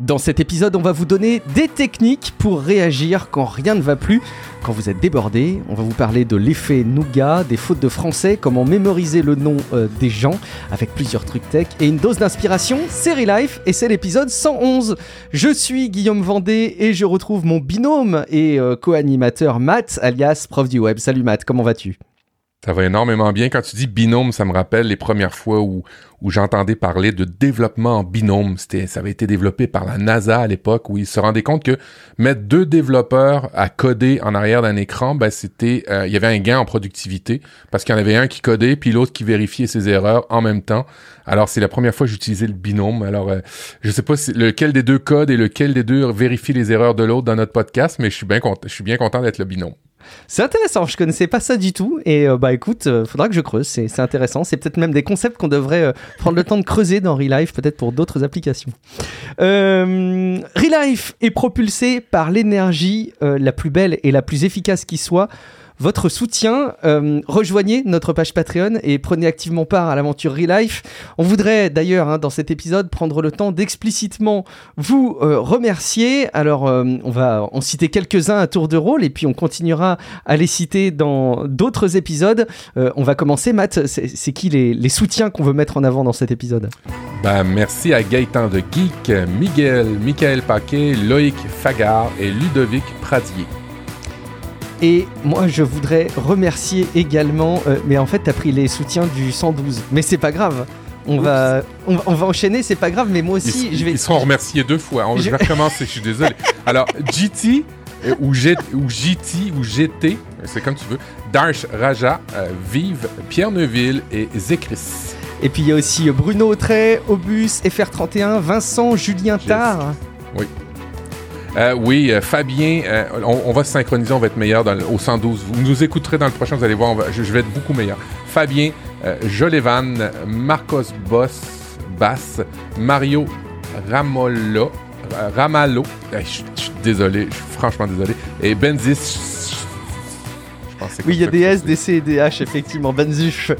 Dans cet épisode, on va vous donner des techniques pour réagir quand rien ne va plus, quand vous êtes débordé. On va vous parler de l'effet nougat, des fautes de français, comment mémoriser le nom euh, des gens avec plusieurs trucs tech et une dose d'inspiration, Série Life et c'est l'épisode 111. Je suis Guillaume Vendée et je retrouve mon binôme et euh, co-animateur Matt alias prof du web. Salut Matt, comment vas-tu? Ça va énormément bien. Quand tu dis binôme, ça me rappelle les premières fois où, où j'entendais parler de développement en binôme. C'était, ça avait été développé par la NASA à l'époque où ils se rendaient compte que mettre deux développeurs à coder en arrière d'un écran, ben c'était, euh, il y avait un gain en productivité parce qu'il y en avait un qui codait puis l'autre qui vérifiait ses erreurs en même temps. Alors c'est la première fois que j'utilisais le binôme. Alors euh, je sais pas si, lequel des deux code et lequel des deux vérifie les erreurs de l'autre dans notre podcast, mais je suis bien je suis bien content d'être le binôme. C'est intéressant, je connaissais pas ça du tout. Et euh, bah écoute, euh, faudra que je creuse, c'est intéressant. C'est peut-être même des concepts qu'on devrait euh, prendre le temps de creuser dans Relife, peut-être pour d'autres applications. Relife est propulsé par l'énergie la plus belle et la plus efficace qui soit votre soutien. Euh, rejoignez notre page Patreon et prenez activement part à l'aventure Relife. On voudrait d'ailleurs hein, dans cet épisode prendre le temps d'explicitement vous euh, remercier. Alors euh, on va en citer quelques-uns à tour de rôle et puis on continuera à les citer dans d'autres épisodes. on va commencer, Matt. C'est qui les, soutiens qu'on veut mettre en avant dans cet épisode? Bah, Merci à Gaëtan de Geek, Miguel, Michael Paquet, Loïc Fagard et Ludovic Pradier. Et moi, je voudrais remercier également. Euh, mais en fait, t'as pris les soutiens du 112. Mais c'est pas grave. On va, on, va enchaîner, c'est pas grave, mais moi aussi, ils, je vais. Ils seront remerciés deux fois. Je, vais recommencer, je suis désolé. Alors, GT, euh, ou, G, ou GT, ou GT, c'est comme tu veux. Darsh Raja, euh, Vive, Pierre Neuville et Zekris. Et puis il y a aussi Bruno Autray, Obus, FR31, Vincent, Julien Tard. Oui. Euh, oui, euh, Fabien, euh, on, va se synchroniser, on va être meilleur dans au 112. Vous nous écouterez dans le prochain, vous allez voir, je, vais être beaucoup meilleur. Fabien, Jolévan, Marcos Boss, Bass, Mario Ramolo, Ramallo, je suis désolé, je suis franchement désolé, et Benzis oui, il y a des S, des C et des H, effectivement. Benzuf.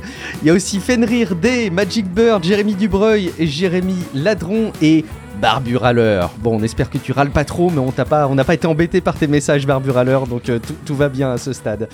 Il y a aussi Fenrir D, Magic Bird, Jérémy Dubreuil et Jérémy Ladron et Barbu Bon, on espère que tu râles pas trop, mais on n'a pas, pas été embêté par tes messages Barbu donc euh, tout va bien à ce stade.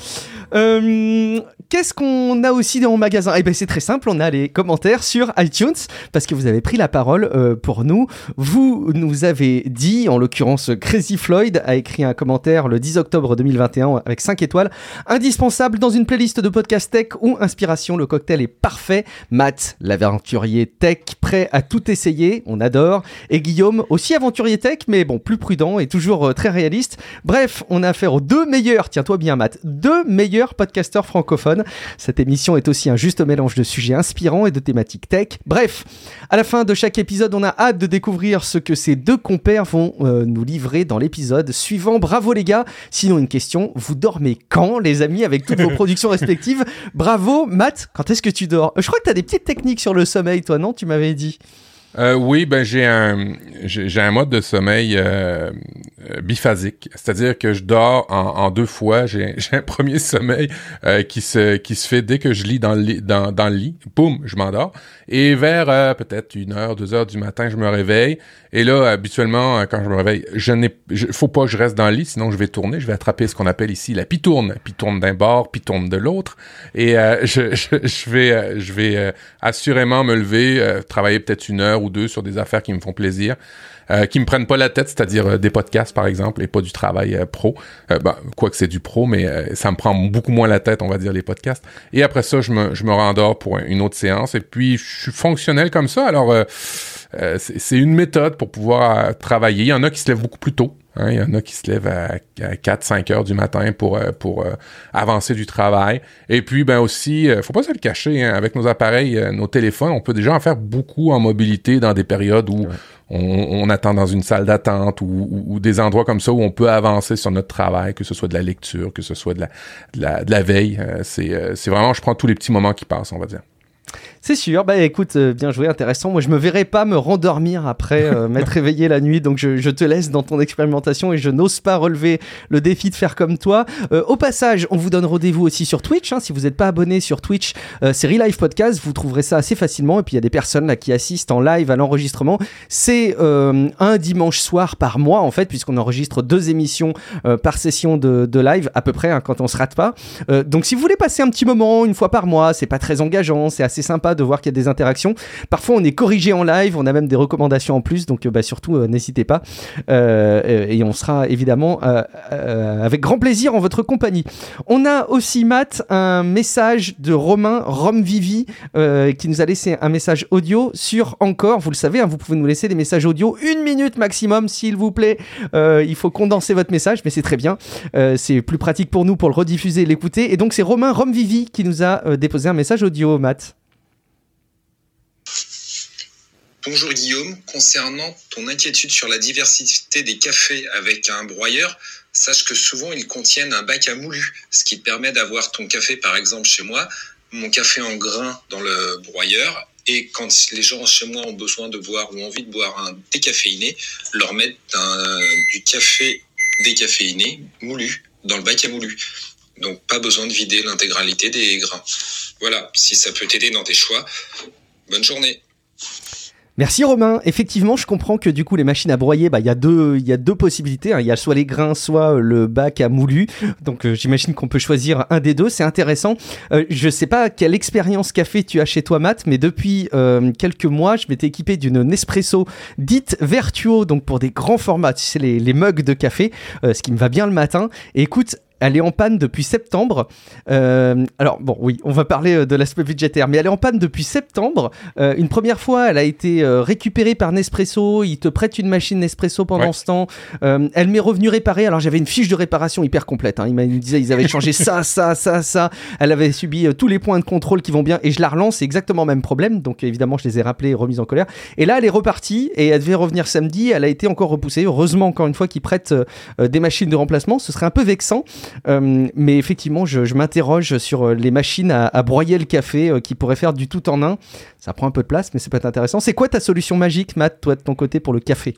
Euh, qu'est-ce qu'on a aussi dans mon magasin? Eh bien, c'est très simple, on a les commentaires sur iTunes, parce que vous avez pris la parole euh, pour nous. Vous nous avez dit, en l'occurrence, Crazy Floyd a écrit un commentaire le 10 octobre 2021 avec 5 étoiles. Indispensable dans une playlist de podcast tech ou inspiration, le cocktail est parfait. Matt, l'aventurier tech, prêt à tout essayer, on adore. Et Guillaume, aussi aventurier tech, mais bon, plus prudent et toujours euh, très réaliste. Bref, on a affaire aux deux meilleurs, tiens-toi bien Matt, deux meilleurs podcasteur francophone. Cette émission est aussi un juste mélange de sujets inspirants et de thématiques tech. Bref, à la fin de chaque épisode, on a hâte de découvrir ce que ces deux compères vont euh, nous livrer dans l'épisode suivant. Bravo les gars. Sinon, une question, vous dormez quand les amis avec toutes vos productions respectives? Bravo Matt, quand est-ce que tu dors? Je crois que tu as des petites techniques sur le sommeil, toi, non? Tu m'avais dit. Euh, oui, ben j'ai un j'ai un mode de sommeil euh, euh, biphasique, c'est-à-dire que je dors en, deux fois. J'ai un premier sommeil qui se qui se fait dès que je lis dans le lit, dans, dans le lit, boum, je m'endors. Et vers peut-être une heure, deux heures du matin, je me réveille. Et là, habituellement, quand je me réveille, je n'ai faut pas que je reste dans le lit, sinon je vais tourner. Je vais attraper ce qu'on appelle ici la pitourne, pitourne d'un bord, pitourne de l'autre. Et je, je, je vais je vais assurément me lever, travailler peut-être une heure ou deux sur des affaires qui me font plaisir, euh, qui me prennent pas la tête, c'est-à-dire euh, des podcasts par exemple, et pas du travail euh, pro. Euh, ben, quoi que c'est du pro, mais ça me prend beaucoup moins la tête, on va dire, les podcasts. Et après ça, je me, je me rendors pour une autre séance. Et puis, je suis fonctionnel comme ça. Alors, c'est une méthode pour pouvoir travailler. Il y en a qui se lèvent beaucoup plus tôt. Hein, il y en a qui se lèvent à, 4-5 heures du matin pour, pour euh, avancer du travail. Et puis, ben aussi, faut pas se le cacher, hein, avec nos appareils, nos téléphones, on peut déjà en faire beaucoup en mobilité dans des périodes où on, attend dans une salle d'attente ou, des endroits comme ça où on peut avancer sur notre travail, que ce soit de la lecture, que ce soit de la, veille. c'est, c'est vraiment, je prends tous les petits moments qui passent, on va dire. C'est sûr. Bah écoute, euh, bien joué, intéressant. Moi, je me verrais pas me rendormir après euh, m'être réveillé la nuit, donc je, te laisse dans ton expérimentation et je n'ose pas relever le défi de faire comme toi. Euh, au passage, on vous donne rendez-vous aussi sur Twitch. Hein. si vous n'êtes pas abonné sur Twitch, c'est Relive Podcast. Vous trouverez ça assez facilement. Et puis il y a des personnes là qui assistent en live à l'enregistrement. C'est un dimanche soir par mois en fait, puisqu'on enregistre deux émissions par session de, live à peu près hein, quand on se rate pas. donc si vous voulez passer un petit moment une fois par mois, c'est pas très engageant, c'est assez sympa de voir qu'il y a des interactions. Parfois, on est corrigé en live, on a même des recommandations en plus, donc euh, bah, surtout, euh, n'hésitez pas. Euh, et on sera évidemment avec grand plaisir en votre compagnie. On a aussi, Matt, un message de Romain Romvivi qui nous a laissé un message audio sur encore. Vous le savez, hein, vous pouvez nous laisser des messages audio une minute maximum, s'il vous plaît. il faut condenser votre message, mais c'est très bien. c'est plus pratique pour nous pour le rediffuser et l'écouter. Et donc, c'est Romain Romvivi qui nous a déposé un message audio, Matt. Bonjour Guillaume, concernant ton inquiétude sur la diversité des cafés avec un broyeur, sache que souvent ils contiennent un bac à moulu, ce qui te permet d'avoir ton café par exemple chez moi, mon café en grain dans le broyeur, et quand les gens chez moi ont besoin de boire ou envie de boire un décaféiné, leur mettre du café décaféiné moulu dans le bac à moulu. Donc pas besoin de vider l'intégralité des grains. Voilà, si ça peut t'aider dans tes choix, bonne journée. Merci Romain. Effectivement, je comprends que du coup les machines à broyer, bah il y a deux, il y a deux possibilités. Hein. Il y a soit les grains, soit euh, le bac à moulu. Donc euh, j'imagine qu'on peut choisir un des deux. C'est intéressant. Euh, je sais pas quelle expérience café tu as chez toi, Matt, mais depuis quelques mois, je m'étais équipé d'une Nespresso dite Vertuo, donc pour des grands formats. Tu sais les, mugs de café, ce qui me va bien le matin. Écoute, elle est en panne depuis septembre. Euh, alors bon, oui, on va parler euh, de l'aspect budgétaire, mais elle est en panne depuis septembre. Euh, une première fois, elle a été récupérée par Nespresso. Ils te prêtent une machine Nespresso pendant ce temps. elle m'est revenue réparée. Alors j'avais une fiche de réparation hyper complète. Hein. Ils me disaient ils avaient changé ça, ça, ça, ça. Elle avait subi tous les points de contrôle qui vont bien. Et je la relance, c'est exactement le même problème. Donc évidemment, je les ai rappelés et remises en colère. Et là, elle est repartie et elle devait revenir samedi. Elle a été encore repoussée. Heureusement, encore une fois, qu'ils prêtent des machines de remplacement. Ce serait un peu vexant. Euh, mais effectivement, je, m'interroge sur euh, les machines à, broyer le café euh, qui pourraient faire du tout en un. Ça prend un peu de place, mais c'est peut être intéressant. C'est quoi ta solution magique, Matt, toi de ton côté pour le café?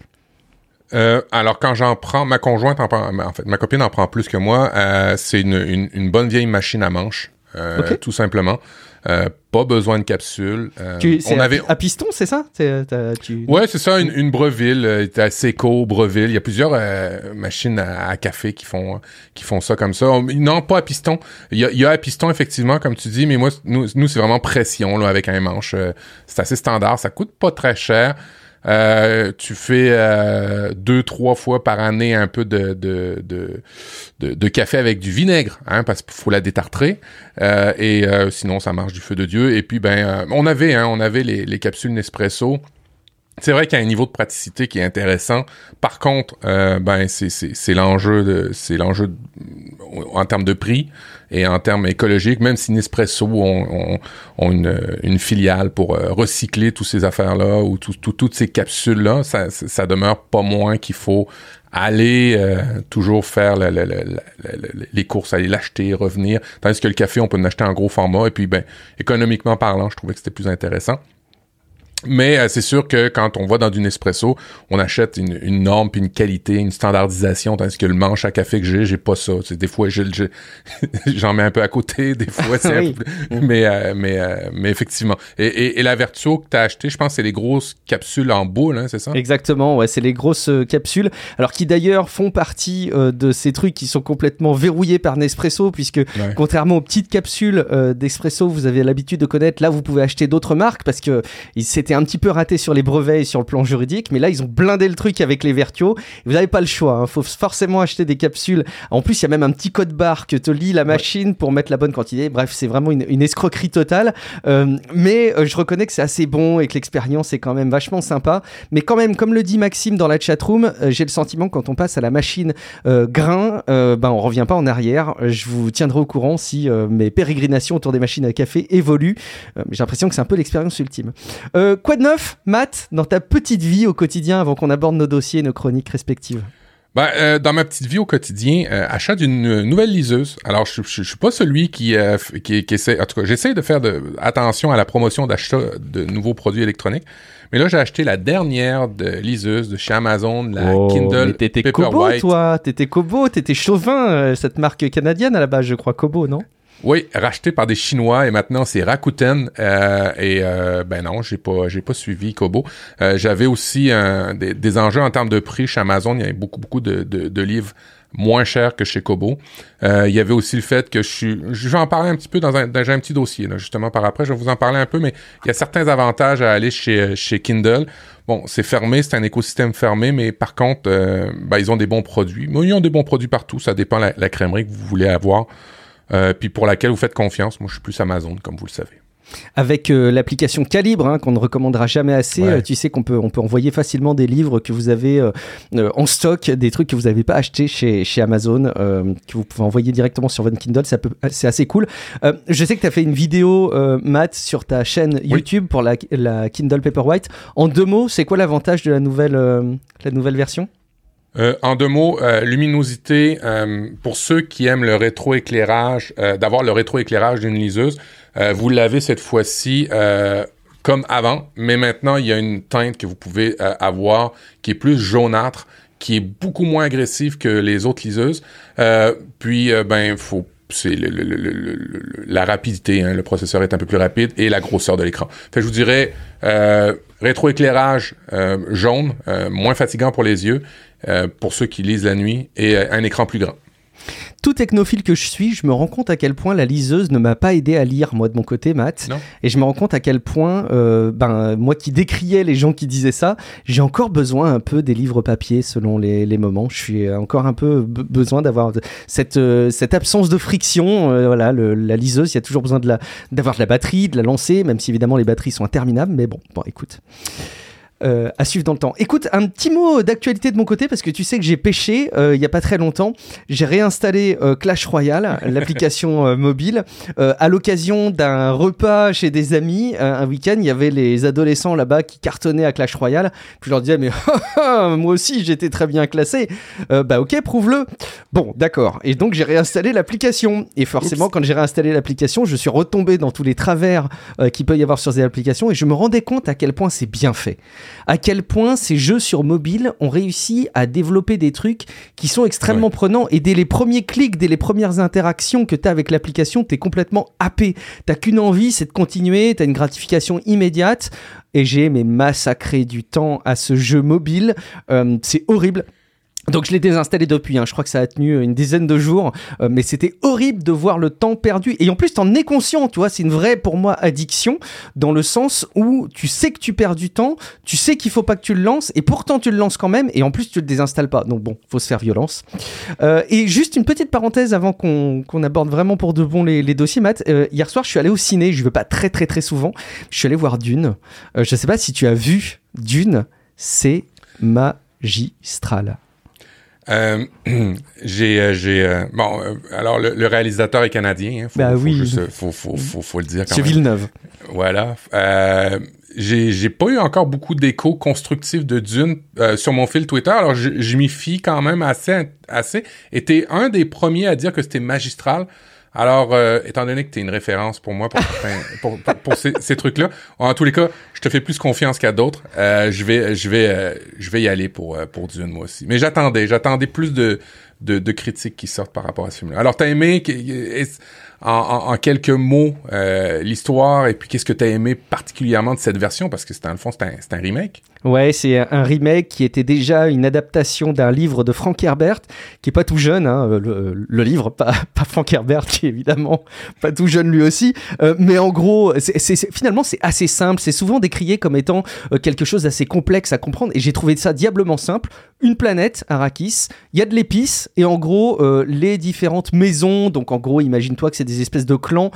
Alors quand j'en prends, ma conjointe en prend, en fait, ma copine en prend plus que moi. c'est une, bonne vieille machine à manche, tout simplement. Euh, pas besoin de capsule. Euh, on avait... à, piston, c'est ça? Tu... Ouais, c'est ça, une, une Breville, euh, à Seco, Breville. Il y a plusieurs machines à, café qui font qui font ça comme ça. non, pas à piston. Il y a, il y a à piston effectivement, comme tu dis, mais moi, nous, nous c'est vraiment pression là avec un manche. c'est assez standard, ça coûte pas très cher. Euh, tu fais euh, deux, trois fois par année un peu de, de, de, café avec du vinaigre, hein, parce qu'il faut la détartrer. Euh, et sinon, ça marche du feu de Dieu. Et puis, ben, on avait, hein, on avait les capsules Nespresso. C'est vrai qu'il y a un niveau de praticité qui est intéressant. Par contre, euh, ben c'est l'enjeu c'est l'enjeu en termes de prix et en termes écologiques. Même si Nespresso ont, une, filiale pour euh, recycler toutes ces affaires là ou toutes ces capsules là, ça, ça, demeure pas moins qu'il faut aller euh, toujours faire les courses, aller l'acheter, revenir. Tandis que le café, on peut en acheter en gros format. Et puis, ben, économiquement parlant, je trouvais que c'était plus intéressant. Mais euh, c'est sûr que quand on va dans du Nespresso, on achète une, une norme puis une qualité, une standardisation, tandis que le manche à café que j'ai, j'ai pas ça. C'est des fois, j'en mets un peu à côté, des fois, c'est mais euh, mais euh, mais effectivement. Et, et, la Vertuo que t'as acheté, je pense, c'est les grosses capsules en boule, hein, c'est ça? Exactement, ouais, c'est les grosses capsules. Alors qui d'ailleurs font partie de ces trucs qui sont complètement verrouillés par Nespresso, puisque contrairement aux petites capsules d'Espresso, vous avez l'habitude de connaître. Là, vous pouvez acheter d'autres marques parce que c'est un petit peu raté sur les brevets et sur le plan juridique, mais là ils ont blindé le truc avec les Vertuo. Vous n'avez pas le choix, il hein. faut forcément acheter des capsules. En plus, il y a même un petit code barre que te lit la machine pour mettre la bonne quantité. Bref, c'est vraiment une, escroquerie totale. Euh, mais euh, je reconnais que c'est assez bon et que l'expérience est quand même vachement sympa. Mais quand même, comme le dit Maxime dans la chatroom, euh, j'ai le sentiment que quand on passe à la machine grain, ben on revient pas en arrière. Je vous tiendrai au courant si mes pérégrinations autour des machines à café évoluent. j'ai l'impression que c'est un peu l'expérience ultime quoi de neuf, Matt, dans ta petite vie au quotidien avant qu'on aborde nos dossiers et nos chroniques respectives? Ben, euh, dans ma petite vie au quotidien, euh, achat d'une nouvelle liseuse. Alors, je, je, suis pas celui qui, euh, qui, qui, essaie, en tout cas, j'essaie de faire de, attention à la promotion d'achat de nouveaux produits électroniques. Mais là, j'ai acheté la dernière de liseuse de chez Amazon, la Oh, Kindle mais T'étais Kobo, toi. T'étais Kobo, t'étais chauvin, euh, cette marque canadienne à la base, je crois, Kobo, non? Oui, racheté par des Chinois et maintenant c'est Rakuten. Euh, et euh, ben non, j'ai pas, j'ai pas suivi Kobo. Euh, J'avais aussi des, des enjeux en termes de prix chez Amazon. Il y avait beaucoup, beaucoup de, de, de livres moins chers que chez Kobo. Euh, il y avait aussi le fait que je suis, je vais en parler un petit peu dans un, dans un petit dossier là, justement par après. Je vais vous en parler un peu, mais il y a certains avantages à aller chez chez Kindle. Bon, c'est fermé, c'est un écosystème fermé, mais par contre, euh, ben, ils ont des bons produits. Mais ils ont des bons produits partout. Ça dépend la, la crèmerie que vous voulez avoir. Euh, puis pour laquelle vous faites confiance. Moi, je suis plus Amazon, comme vous le savez. Avec euh, l'application Calibre, hein, qu'on ne recommandera jamais assez, Ouais. euh, tu sais qu'on peut, on peut envoyer facilement des livres que vous avez euh, en stock, des trucs que vous n'avez pas achetés chez, chez Amazon, que vous pouvez envoyer directement sur votre Kindle, c'est assez cool. Je sais que tu as fait une vidéo, Matt, sur ta chaîne YouTube pour la, la Kindle Paperwhite. En deux mots, c'est quoi l'avantage de la nouvelle, la nouvelle version? Euh, en deux mots, euh, luminosité, euh, pour ceux qui aiment le rétroéclairage, d'avoir le rétroéclairage d'une liseuse, vous l'avez cette fois-ci comme avant, mais maintenant, il y a une teinte que vous pouvez avoir qui est plus jaunâtre, qui est beaucoup moins agressive que les autres liseuses. Puis, ben, faut c'est le- le- le- la rapidité, hein, le processeur est un peu plus rapide et la grosseur de l'écran. Fait je vous dirais rétroéclairage jaune, moins fatigant pour les yeux, euh, pour ceux qui lisent la nuit, et euh, un écran plus grand. Tout technophile que je suis, je me rends compte à quel point la liseuse ne m'a pas aidé à lire, moi, de mon côté, Matt. Non. Et je me rends compte à quel point, euh, ben, moi qui décriais les gens qui disaient ça, j'ai encore besoin un peu des livres papier selon les, les moments. Je suis encore un peu be- besoin d'avoir cette, euh, cette absence de friction. Euh, voilà, le- la liseuse, il y a toujours besoin de la, d'avoir de la batterie, de la lancer, même si évidemment les batteries sont interminables. Mais bon, bon, écoute. Euh, à suivre dans le temps. Écoute, un petit mot d'actualité de mon côté parce que tu sais que j'ai pêché euh, il y a pas très longtemps. J'ai réinstallé euh, Clash Royale, l'application mobile, à l'occasion d'un repas chez des amis. un week-end, il y avait les adolescents là-bas qui cartonnaient à Clash Royale. Puis je leur disais, mais moi aussi j'étais très bien classé. Bah ok, prouve-le. Bon, d'accord. Et donc j'ai réinstallé l'application. Et forcément, quand j'ai réinstallé l'application, je suis retombé dans tous les travers qu'il peut y avoir sur ces applications et je me rendais compte à quel point c'est bien fait à quel point ces jeux sur mobile ont réussi à développer des trucs qui sont extrêmement prenants. Et dès les premiers clics, dès les premières interactions que tu as avec l'application, tu es complètement happé. T'as qu'une envie, c'est de continuer, tu as une gratification immédiate. Et j'ai mais massacré du temps à ce jeu mobile. Euh, c'est horrible. Donc je l'ai désinstallé depuis, hein. je crois que ça a tenu une dizaine de jours, euh, mais c'était horrible de voir le temps perdu. Et en plus, t'en es conscient, tu vois, c'est une vraie, pour moi, addiction, dans le sens où tu sais que tu perds du temps, tu sais qu'il faut pas que tu le lances, et pourtant tu le lances quand même, et en plus tu le désinstalles pas. Donc bon, faut se faire violence. Euh, et juste une petite parenthèse avant qu'on aborde vraiment pour de bon les, dossiers, Matt. Euh, hier soir, je suis allé au ciné, je vais pas très très très souvent, je suis allé voir Dune. Je sais pas si tu as vu Dune, c'est magistral. Euh, j'ai, euh, j'ai, euh, bon, euh, alors le, le réalisateur est canadien, hein, faut, faut oui. juste, faut, faut, faut, le dire C'est. Villeneuve. Voilà. Euh, j'ai, j'ai pas eu encore beaucoup d'échos constructifs de Dune euh, sur mon fil Twitter, alors je, je m'y fie quand même assez, assez. Et t'es un des premiers à dire que c'était magistral. Alors, euh, étant donné que t'es une référence pour moi pour, ces, ces trucs-là, en tous les cas, je te fais plus confiance qu'à d'autres. Euh, je vais, je vais, euh, je vais y aller pour pour Dune moi aussi. Mais j'attendais, j'attendais plus de, de critiques qui sortent par rapport à ce film-là. Alors, t'as aimé en, quelques mots euh, l'histoire et puis qu'est-ce que t'as aimé particulièrement de cette version? Parce que c'est fond c'est un, remake. Ouais, c'est un remake qui était déjà une adaptation d'un livre de Frank Herbert, qui est pas tout jeune, hein, le, livre, pas, pas Frank Herbert, qui est évidemment pas tout jeune lui aussi. Euh, mais en gros, finalement, c'est assez simple. C'est souvent décrié comme étant euh, quelque chose d'assez complexe à comprendre. Et j'ai trouvé ça diablement simple. Une planète, Arrakis, il y a de l'épice, et en gros les différentes maisons, donc en gros imagine-toi que c'est des espèces de clans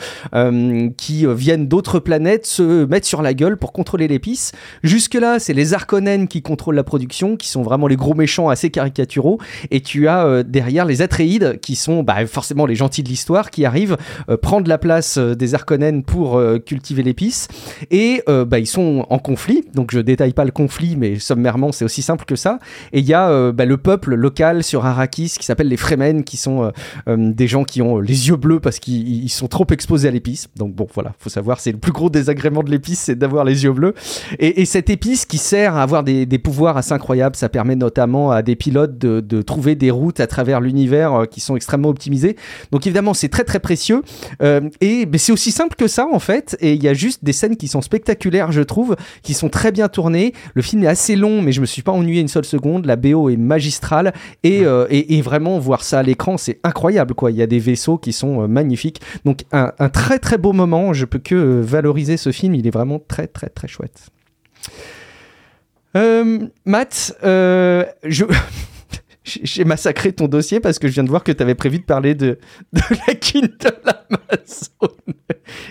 qui viennent d'autres planètes se mettre sur la gueule pour contrôler l'épice. Jusque là c'est les Arconènes qui contrôlent la production, qui sont vraiment les gros méchants assez caricaturaux. Et tu as derrière les Atreides qui sont bah, forcément les gentils de l'histoire qui arrivent prendre la place des Arconènes pour cultiver l'épice et bah, ils sont en conflit. Donc je détaille pas le conflit mais sommairement c'est aussi simple que ça. Et il y a euh, bah, le peuple local sur Arrakis qui s'appelle les Fremen, qui sont euh, euh, des gens qui ont les yeux bleus parce qu'ils sont trop exposés à l'épice. Donc bon, voilà, faut savoir, c'est le plus gros désagrément de l'épice, c'est d'avoir les yeux bleus. Et, cette épice qui sert à avoir des, pouvoirs assez incroyables, ça permet notamment à des pilotes de, trouver des routes à travers l'univers qui sont extrêmement optimisées. Donc évidemment, c'est très très précieux. et c'est aussi simple que ça en fait. Et il y a juste des scènes qui sont spectaculaires, je trouve, qui sont très bien tournées. Le film est assez long, mais je me suis pas ennuyé une seule seconde. La BO est magistrale euh, et, et, vraiment voir ça à l'écran, c'est incroyable quoi. Il y a des vaisseaux qui sont euh, Donc un, très très beau moment. Je peux que euh, valoriser ce film. Il est vraiment très très très chouette. Matt, je j'ai massacré ton dossier parce que je viens de voir que tu avais prévu de parler de, la Kindle Amazon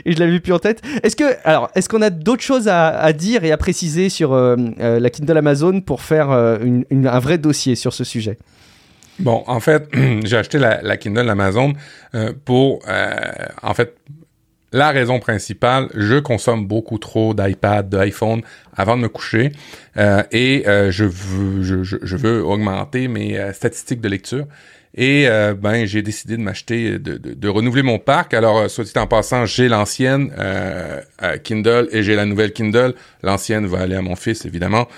et je l'avais plus en tête. Est-ce que alors est-ce qu'on a d'autres choses à, dire et à préciser sur euh, euh, la Kindle Amazon pour faire euh, un vrai dossier sur ce sujet? Bon, en fait, j'ai acheté la, Kindle Amazon pour en fait la raison principale, je consomme beaucoup trop d'iPad, d'iPhone avant de me coucher euh, et euh, je, veux, je, je, veux augmenter mes euh, statistiques de lecture. Et ben j'ai décidé de m'acheter, de, de, de, renouveler mon parc. Alors, soit dit en passant, j'ai l'ancienne Kindle et j'ai la nouvelle Kindle. L'ancienne va aller à mon fils, évidemment.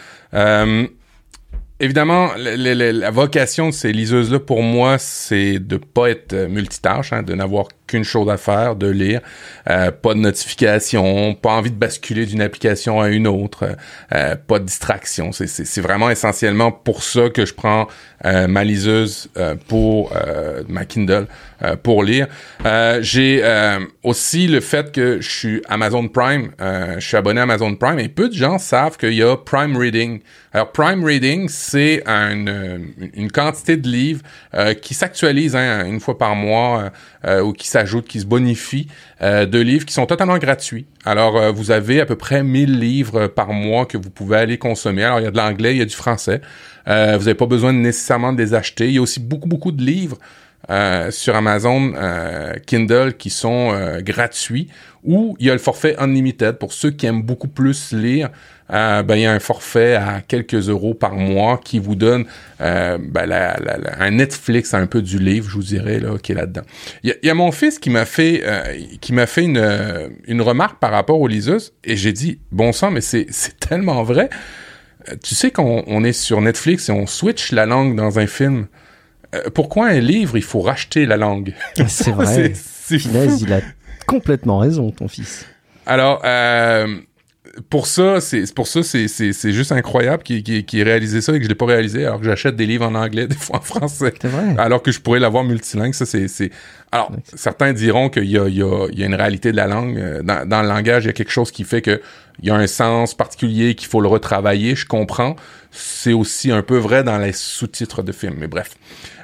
Évidemment, la vocation de ces liseuses-là, pour moi, c'est de pas être multitâche, hein, de n'avoir qu'une chose à faire, de lire, euh, pas de notification, pas envie de basculer d'une application à une autre, euh, pas de distraction. C'est vraiment essentiellement pour ça que je prends euh, ma liseuse pour ma Kindle pour lire. J'ai aussi le fait que je suis Amazon Prime, je suis abonné à Amazon Prime et peu de gens savent qu'il y a Prime Reading. Alors Prime Reading, c'est une, une quantité de livres qui s'actualise hein, une fois par mois ou qui s'ajoutent, qui se bonifient euh, de livres qui sont totalement gratuits. Alors, euh, vous avez à peu près 1000 livres par mois que vous pouvez aller consommer. Alors, il y a de l'anglais, il y a du français. Euh, vous n'avez pas besoin nécessairement de les acheter. Il y a aussi beaucoup, beaucoup de livres sur Amazon Kindle qui sont gratuits ou il y a le forfait Unlimited pour ceux qui aiment beaucoup plus lire. Euh, ben, il y a un forfait à quelques euros par mois qui vous donne euh, ben, un Netflix un peu du livre, je vous dirais, là, qui est là-dedans. Il y, a mon fils qui m'a fait, euh, qui m'a fait une, une remarque par rapport aux liseuses et j'ai dit, bon sang, mais c'est tellement vrai. Tu sais qu'on on est sur Netflix et on switch la langue dans un film. Pourquoi un livre, il faut racheter la langue? C'est vrai. c'est il a complètement raison, ton fils. Alors, euh, pour ça, c'est pour ça, c'est juste incroyable qu'il ait réalisé ça et que je l'ai pas réalisé alors que j'achète des livres en anglais, des fois en français. Vrai. Alors que je pourrais l'avoir multilingue. Ça, c'est. Alors, certains diront qu'il y a, il y, a, il y a une réalité de la langue. Euh, dans, dans, le langage, il y a quelque chose qui fait que il y a un sens particulier qu'il faut le retravailler. Je comprends. C'est aussi un peu vrai dans les sous-titres de films. Mais bref.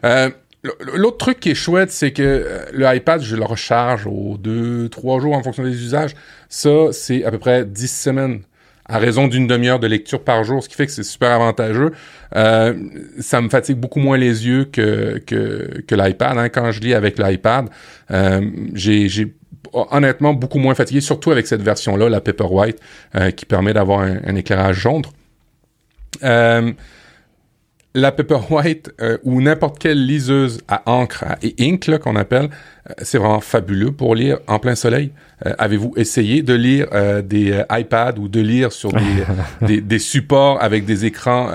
Euh, L'autre truc qui est chouette, c'est que euh, le iPad, je le recharge aux deux, trois jours en fonction des usages. Ça, c'est à peu près 10 semaines à raison d'une demi-heure de lecture par jour, ce qui fait que c'est super avantageux. Euh, ça me fatigue beaucoup moins les yeux que, que, que l'iPad. Hein. Quand je lis avec l'iPad, euh, j'ai honnêtement beaucoup moins fatigué, surtout avec cette version-là, la Paperwhite, euh, qui permet d'avoir un, un, éclairage jaune. Euh, la Paperwhite euh, ou n'importe quelle liseuse à encre et ink qu'on appelle, euh, c'est vraiment fabuleux pour lire en plein soleil. Euh, avez-vous essayé de lire des iPads ou de lire sur des, des, supports avec des écrans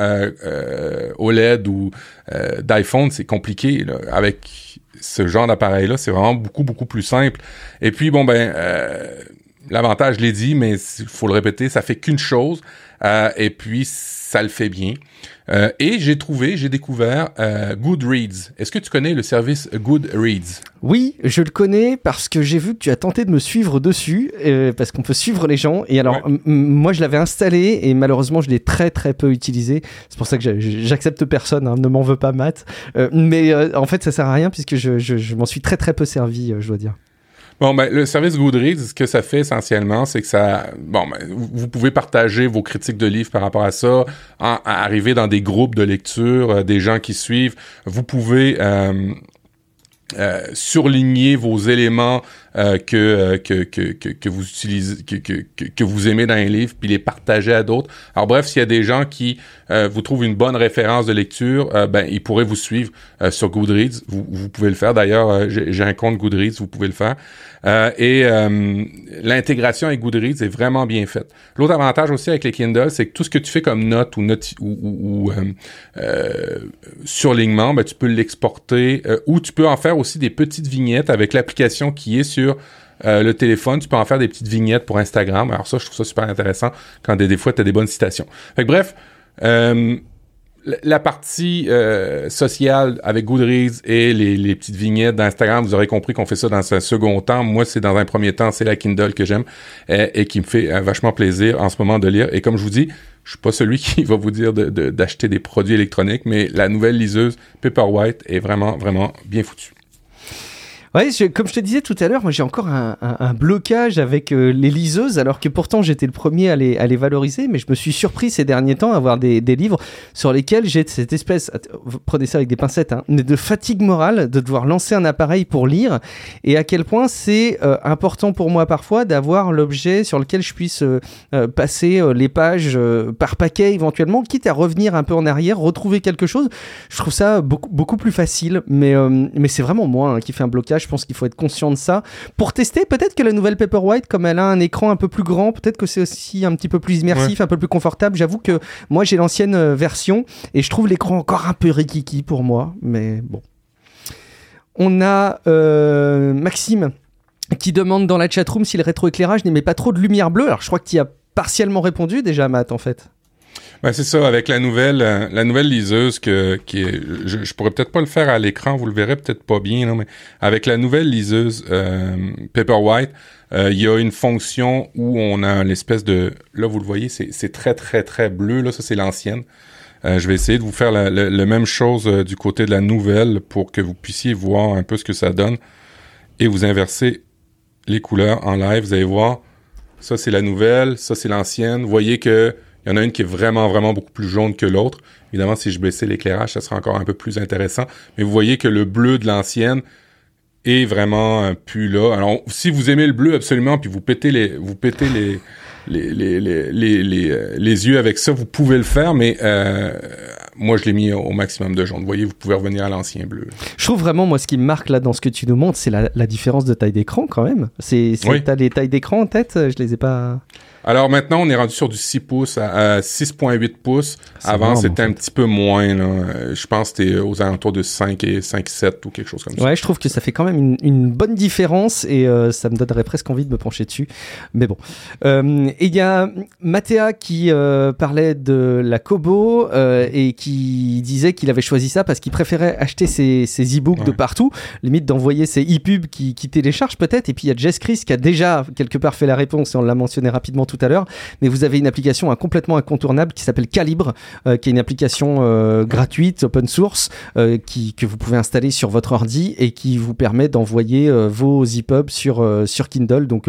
OLED ou d'iPhone? C'est compliqué. Avec ce genre d'appareil-là, c'est vraiment beaucoup, beaucoup plus simple. Et puis, bon, ben l'avantage, je l'ai dit, mais il faut le répéter, ça fait qu'une chose, euh, et puis ça le fait bien. Euh, et j'ai trouvé, j'ai découvert euh, Goodreads. Est-ce que tu connais le service Goodreads? Oui, je le connais parce que j'ai vu que tu as tenté de me suivre dessus, euh, parce qu'on peut suivre les gens. Et alors, moi, je l'avais installé et malheureusement, je l'ai très très peu utilisé. C'est pour ça que j'accepte personne, hein, ne m'en veux pas, Matt. mais en fait, ça sert à rien puisque je, je m'en suis très très peu servi, je dois dire. Bon, ben, le service Goodreads, ce que ça fait essentiellement, c'est que ça, bon, ben, vous pouvez partager vos critiques de livres par rapport à ça, arriver dans des groupes de lecture, euh, des gens qui suivent. Vous pouvez euh, euh, surligner vos éléments euh, que, que, que, que, vous utilisez, que, que, que, vous aimez dans un livre, puis les partager à d'autres. Alors bref, s'il y a des gens qui vous trouvent une bonne référence de lecture, ben ils pourraient vous suivre sur Goodreads. Vous, vous pouvez le faire. D'ailleurs, j'ai un compte Goodreads, vous pouvez le faire. Euh, et euh, l'intégration avec Goodreads est vraiment bien faite. L'autre avantage aussi avec les Kindle, c'est que tout ce que tu fais comme note ou, note, ou, ou, euh, surlignement, ben, tu peux l'exporter ou tu peux en faire aussi des petites vignettes avec l'application qui est sur le téléphone, tu peux en faire des petites vignettes pour Instagram. Alors ça, je trouve ça super intéressant quand des, fois, tu as des bonnes citations. Fait bref, euh, la partie euh, sociale avec Goodreads et les, petites vignettes d'Instagram, vous aurez compris qu'on fait ça dans un second temps. Moi, c'est dans un premier temps, c'est la Kindle que j'aime et, qui me fait euh, vachement plaisir en ce moment de lire. Et comme je vous dis, je suis pas celui qui va vous dire d'acheter des produits électroniques, mais la nouvelle liseuse Paperwhite est vraiment, vraiment bien foutue. Ouais, comme je te disais tout à l'heure, moi j'ai encore un, blocage avec euh, les liseuses, alors que pourtant j'étais le premier à les, valoriser, mais je me suis surpris ces derniers temps à avoir des, livres sur lesquels j'ai cette espèce, prenez ça avec des pincettes, hein, de fatigue morale de devoir lancer un appareil pour lire, et à quel point c'est euh, important pour moi parfois d'avoir l'objet sur lequel je puisse euh, passer les pages par paquet éventuellement, quitte à revenir un peu en arrière, retrouver quelque chose. Je trouve ça beaucoup, plus facile, mais, c'est vraiment moi hein, qui fait un blocage je pense qu'il faut être conscient de ça. Pour tester, peut-être que la nouvelle Paperwhite, comme elle a un écran un peu plus grand, peut-être que c'est aussi un petit peu plus immersif, un peu plus confortable. J'avoue que moi, j'ai l'ancienne euh, version et je trouve l'écran encore un peu rikiki pour moi, mais bon. On a euh, Maxime qui demande dans la chatroom si le rétroéclairage n'émet pas trop de lumière bleue. Alors, je crois que tu as partiellement répondu déjà, Matt, en fait. Ben, c'est ça, avec la nouvelle, euh, la nouvelle liseuse que, qui est, je, je pourrais peut-être pas le faire à l'écran, vous le verrez peut-être pas bien, non, mais avec la nouvelle liseuse euh, Paperwhite, euh, il y a une fonction où on a l'espèce de, là vous le voyez, c'est très très très bleu, là ça c'est l'ancienne. Euh, je vais essayer de vous faire la, même chose du côté de la nouvelle pour que vous puissiez voir un peu ce que ça donne et vous inversez les couleurs en live, vous allez voir. Ça c'est la nouvelle, ça c'est l'ancienne. Vous voyez que il y en a une qui est vraiment, vraiment beaucoup plus jaune que l'autre. Évidemment, si je baissais l'éclairage, ça sera encore un peu plus intéressant. Mais vous voyez que le bleu de l'ancienne est vraiment euh, plus là. Alors, si vous aimez le bleu absolument, puis vous pétez les, vous pétez les, les, les, les, les, euh, les yeux avec ça, vous pouvez le faire, mais euh, moi, je l'ai mis au maximum de jaune. Vous voyez, vous pouvez revenir à l'ancien bleu. Je trouve vraiment, moi, ce qui me marque là dans ce que tu nous montres, c'est la, la différence de taille d'écran quand même. C'est, oui. t'as les tailles d'écran en tête Je les ai pas. Alors maintenant, on est rendu sur du 6 pouces à, 6.8 pouces. Avant, c'était un petit peu moins. Là. Je pense que c'était aux alentours de 5 et 5, 7 ou quelque chose comme ça. Ouais, je trouve que ça fait quand même une, bonne différence et euh, ça me donnerait presque envie de me pencher dessus. Mais bon. Euh, et il y a Mathéa qui euh, parlait de la Kobo et qui disait qu'il avait choisi ça parce qu'il préférait acheter ses, ses e-books de partout, limite d'envoyer ses e-pubs qui, qui téléchargent peut-être. Et puis il y a Jess Chris qui a déjà quelque part fait la réponse et on l'a mentionné rapidement tout tout à l'heure, mais vous avez une application complètement incontournable qui s'appelle Calibre, euh, qui est une application euh, gratuite, open source, euh, que vous pouvez installer sur votre ordi et qui vous permet d'envoyer vos EPUB sur, sur Kindle. Donc,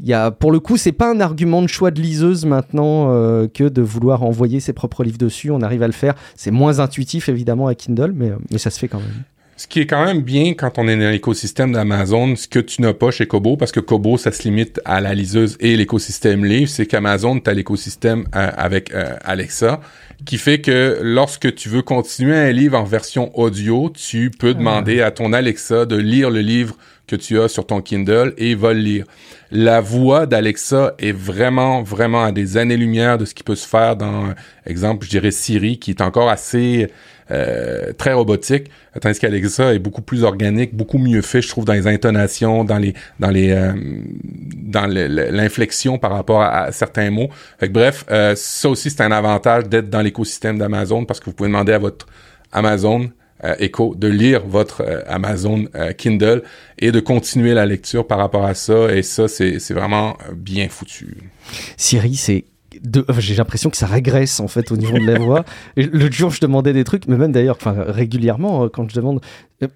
y a, pour le coup, c'est pas un argument de choix de liseuse maintenant que de vouloir envoyer ses propres livres dessus. On arrive à le faire. C'est moins intuitif évidemment à Kindle, mais ça se fait quand même. Ce qui est quand même bien quand on est dans l'écosystème d'Amazon, ce que tu n'as pas chez Kobo, parce que Kobo, ça se limite à la liseuse et l'écosystème livre, c'est qu'Amazon, tu as l'écosystème euh, avec euh, Alexa, qui fait que lorsque tu veux continuer un livre en version audio, tu peux demander à ton Alexa de lire le livre que tu as sur ton Kindle et il va le lire. La voix d'Alexa est vraiment, vraiment à des années-lumière de ce qui peut se faire dans, exemple, je dirais Siri, qui est encore assez très robotique, tandis qu'Alexa est beaucoup plus organique, beaucoup mieux fait, je trouve, dans les intonations, dans les dans les dans l'inflexion par rapport à, certains mots. Fait bref, ça aussi c'est un avantage d'être dans l'écosystème d'Amazon parce que vous pouvez demander à votre Amazon euh, Echo de lire votre euh, Amazon euh, Kindle et de continuer la lecture par rapport à ça. Et ça, c'est vraiment bien foutu. Siri, c'est j'ai l'impression que ça régresse en fait au niveau de la voix. Le jour, je demandais des trucs, mais même d'ailleurs, enfin régulièrement, quand je demande,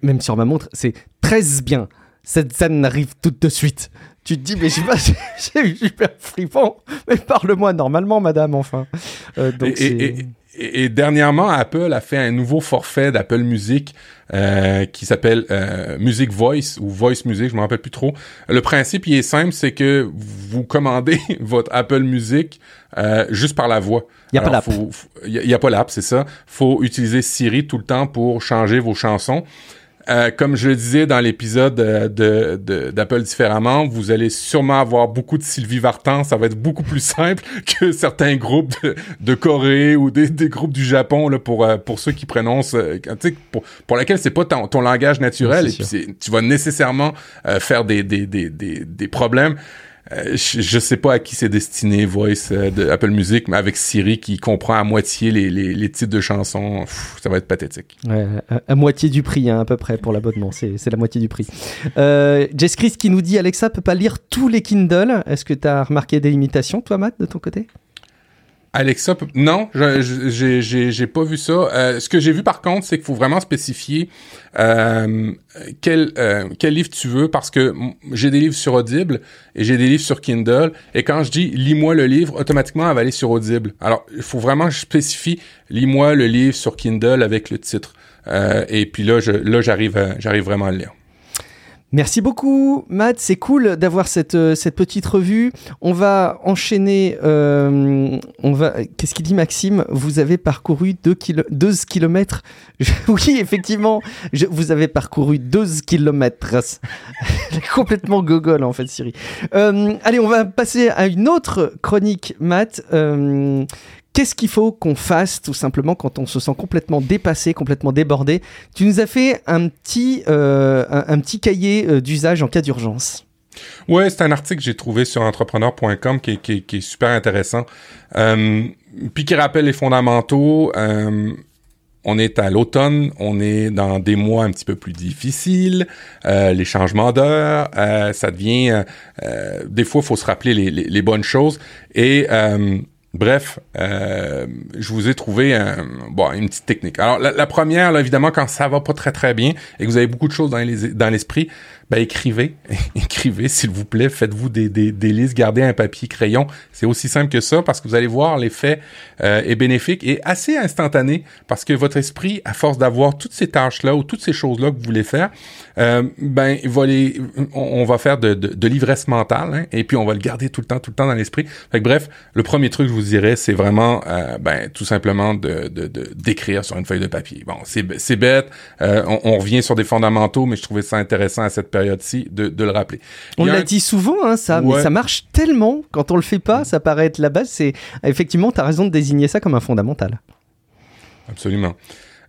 même sur ma montre, c'est 13 bien. Cette scène arrive tout de suite. Tu te dis, mais je sais pas, c'est super flippant. Mais parle-moi normalement, madame, enfin. donc et, et, dernièrement, Apple a fait un nouveau forfait d'Apple Music euh, qui s'appelle euh, Music Voice ou Voice Music, je me rappelle plus trop. Le principe, il est simple, c'est que vous commandez votre Apple Music euh, juste par la voix. Il n'y a, pas l'app. Il n'y a, pas l'app, c'est ça. faut utiliser Siri tout le temps pour changer vos chansons. Euh, comme je le disais dans l'épisode euh, de, d'Apple différemment, vous allez sûrement avoir beaucoup de Sylvie Vartan. Ça va être beaucoup plus simple que certains groupes de, Corée ou des, groupes du Japon là, pour, euh, pour ceux qui prononcent, pour, pour lesquels c'est pas ton, ton langage naturel. et puis tu vas nécessairement faire des, des, des, des, des problèmes. Euh, je, sais pas à qui c'est destiné Voice euh, de Apple Music, mais avec Siri qui comprend à moitié les, les, titres de chansons, ça va être pathétique. À, moitié du prix, hein, à peu près pour l'abonnement, c'est la moitié du prix. Euh, Jess Chris qui nous dit Alexa peut pas lire tous les Kindle. Est-ce que tu as remarqué des limitations, toi, Matt, de ton côté? Alexa, non, j'ai pas vu ça. Euh, ce que j'ai vu par contre, c'est qu'il faut vraiment spécifier euh, quel euh, quel livre tu veux parce que j'ai des livres sur Audible et j'ai des livres sur Kindle et quand je dis lis-moi le livre, automatiquement elle va aller sur Audible. Alors il faut vraiment que je spécifie lis-moi le livre sur Kindle avec le titre et puis là là j'arrive j'arrive vraiment à le lire. Merci beaucoup, Matt. C'est cool d'avoir cette, euh, cette petite revue. On va enchaîner. Euh, on va. Qu'est-ce qu'il dit, Maxime? Vous avez parcouru 2 kilo... kilomètres. oui, effectivement, vous avez parcouru 12 kilomètres. complètement gogol, en fait, Siri. Euh, allez, on va passer à une autre chronique, Matt. Qu'est-ce qu'il faut qu'on fasse tout simplement quand on se sent complètement dépassé, complètement débordé? Tu nous as fait un petit, euh, un, petit cahier euh, d'usage en cas d'urgence. Ouais, c'est un article que j'ai trouvé sur entrepreneur.com qui, est super intéressant. Euh, puis qui rappelle les fondamentaux. on est à l'automne, on est dans des mois un petit peu plus difficiles, les changements d'heure, ça devient... des fois, il faut se rappeler les, les, bonnes choses. Et Bref, euh, je vous ai trouvé une petite technique. Alors, la, première, là, évidemment, quand ça va pas très très bien et que vous avez beaucoup de choses dans l'esprit, ben, écrivez, écrivez, s'il vous plaît, faites-vous des, des, des, listes, gardez un papier crayon. C'est aussi simple que ça parce que vous allez voir l'effet euh, est bénéfique et assez instantané parce que votre esprit, à force d'avoir toutes ces tâches-là ou toutes ces choses-là que vous voulez faire, euh, ben, va les, on, va faire de, de, de l'ivresse mentale hein, et puis on va le garder tout le temps, tout le temps dans l'esprit. Bref, le premier truc que je vous dirais, c'est vraiment, euh, ben, tout simplement de, d'écrire sur une feuille de papier. Bon, c'est, c'est bête, euh, on, on revient sur des fondamentaux, mais je trouvais ça intéressant à cette période période-ci de, le rappeler. On l'a dit souvent, hein, ça, mais ça marche tellement. Quand on le fait pas, ça paraît être la base. C'est effectivement, tu as raison de désigner ça comme un fondamental. Absolument.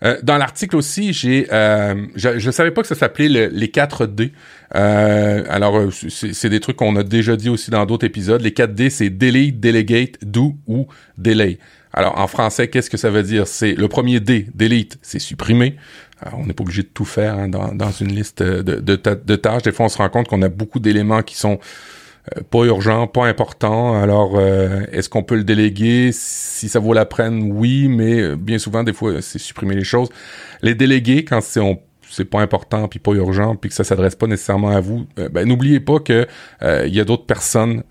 Euh, dans l'article aussi, j'ai, euh, je ne savais pas que ça s'appelait les 4 D. Euh, alors, c'est des trucs qu'on a déjà dit aussi dans d'autres épisodes. Les 4 D, c'est delete, delegate, do ou delay. Alors, en français, qu'est-ce que ça veut dire? C'est le premier D, delete, c'est supprimer on n'est pas obligé de tout faire hein, dans, une liste de, tâches. Des fois, on se rend compte qu'on a beaucoup d'éléments qui sont euh, pas urgents, pas importants. Alors, euh, est-ce qu'on peut le déléguer? Si ça vaut la peine, oui, mais euh, bien souvent, des fois, c'est supprimer les choses. Les déléguer, quand c'est c'est pas important puis pas urgent puis que ça s'adresse pas nécessairement à vous ben n'oubliez pas que il y a d'autres personnes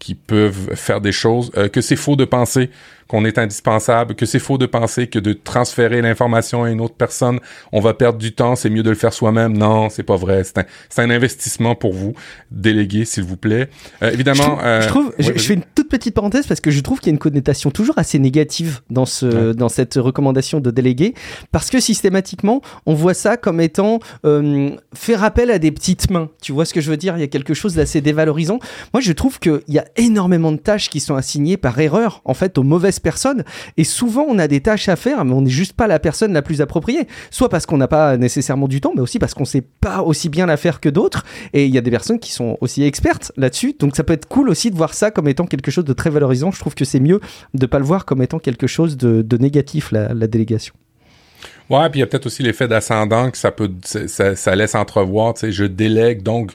qui peuvent faire des choses que c'est faux de penser qu'on est indispensable, que c'est faux de penser que de transférer l'information à une autre personne, on va perdre du temps, c'est mieux de le faire soi-même. Non, c'est pas vrai. C'est un, un, investissement pour vous. Déléguez, s'il vous plaît. Euh, évidemment. Je trouve, je, euh, fais une toute petite parenthèse parce que je trouve qu'il y a une connotation toujours assez négative dans ce, dans cette recommandation de déléguer, parce que systématiquement, on voit ça comme comme étant euh, faire appel à des petites mains. Tu vois ce que je veux dire? Il y a quelque chose d'assez dévalorisant. Moi, je trouve qu'il y a énormément de tâches qui sont assignées par erreur, en fait, aux mauvaises personnes. Et souvent, on a des tâches à faire, mais on n'est juste pas la personne la plus appropriée. Soit parce qu'on n'a pas nécessairement du temps, mais aussi parce qu'on sait pas aussi bien la faire que d'autres. Et il y a des personnes qui sont aussi expertes là-dessus. Donc, ça peut être cool aussi de voir ça comme étant quelque chose de très valorisant. Je trouve que c'est mieux de pas le voir comme étant quelque chose de, négatif, la, délégation. Ouais, puis il y a peut-être aussi l'effet d'ascendant que ça peut, ça, laisse entrevoir. Tu sais, je délègue, donc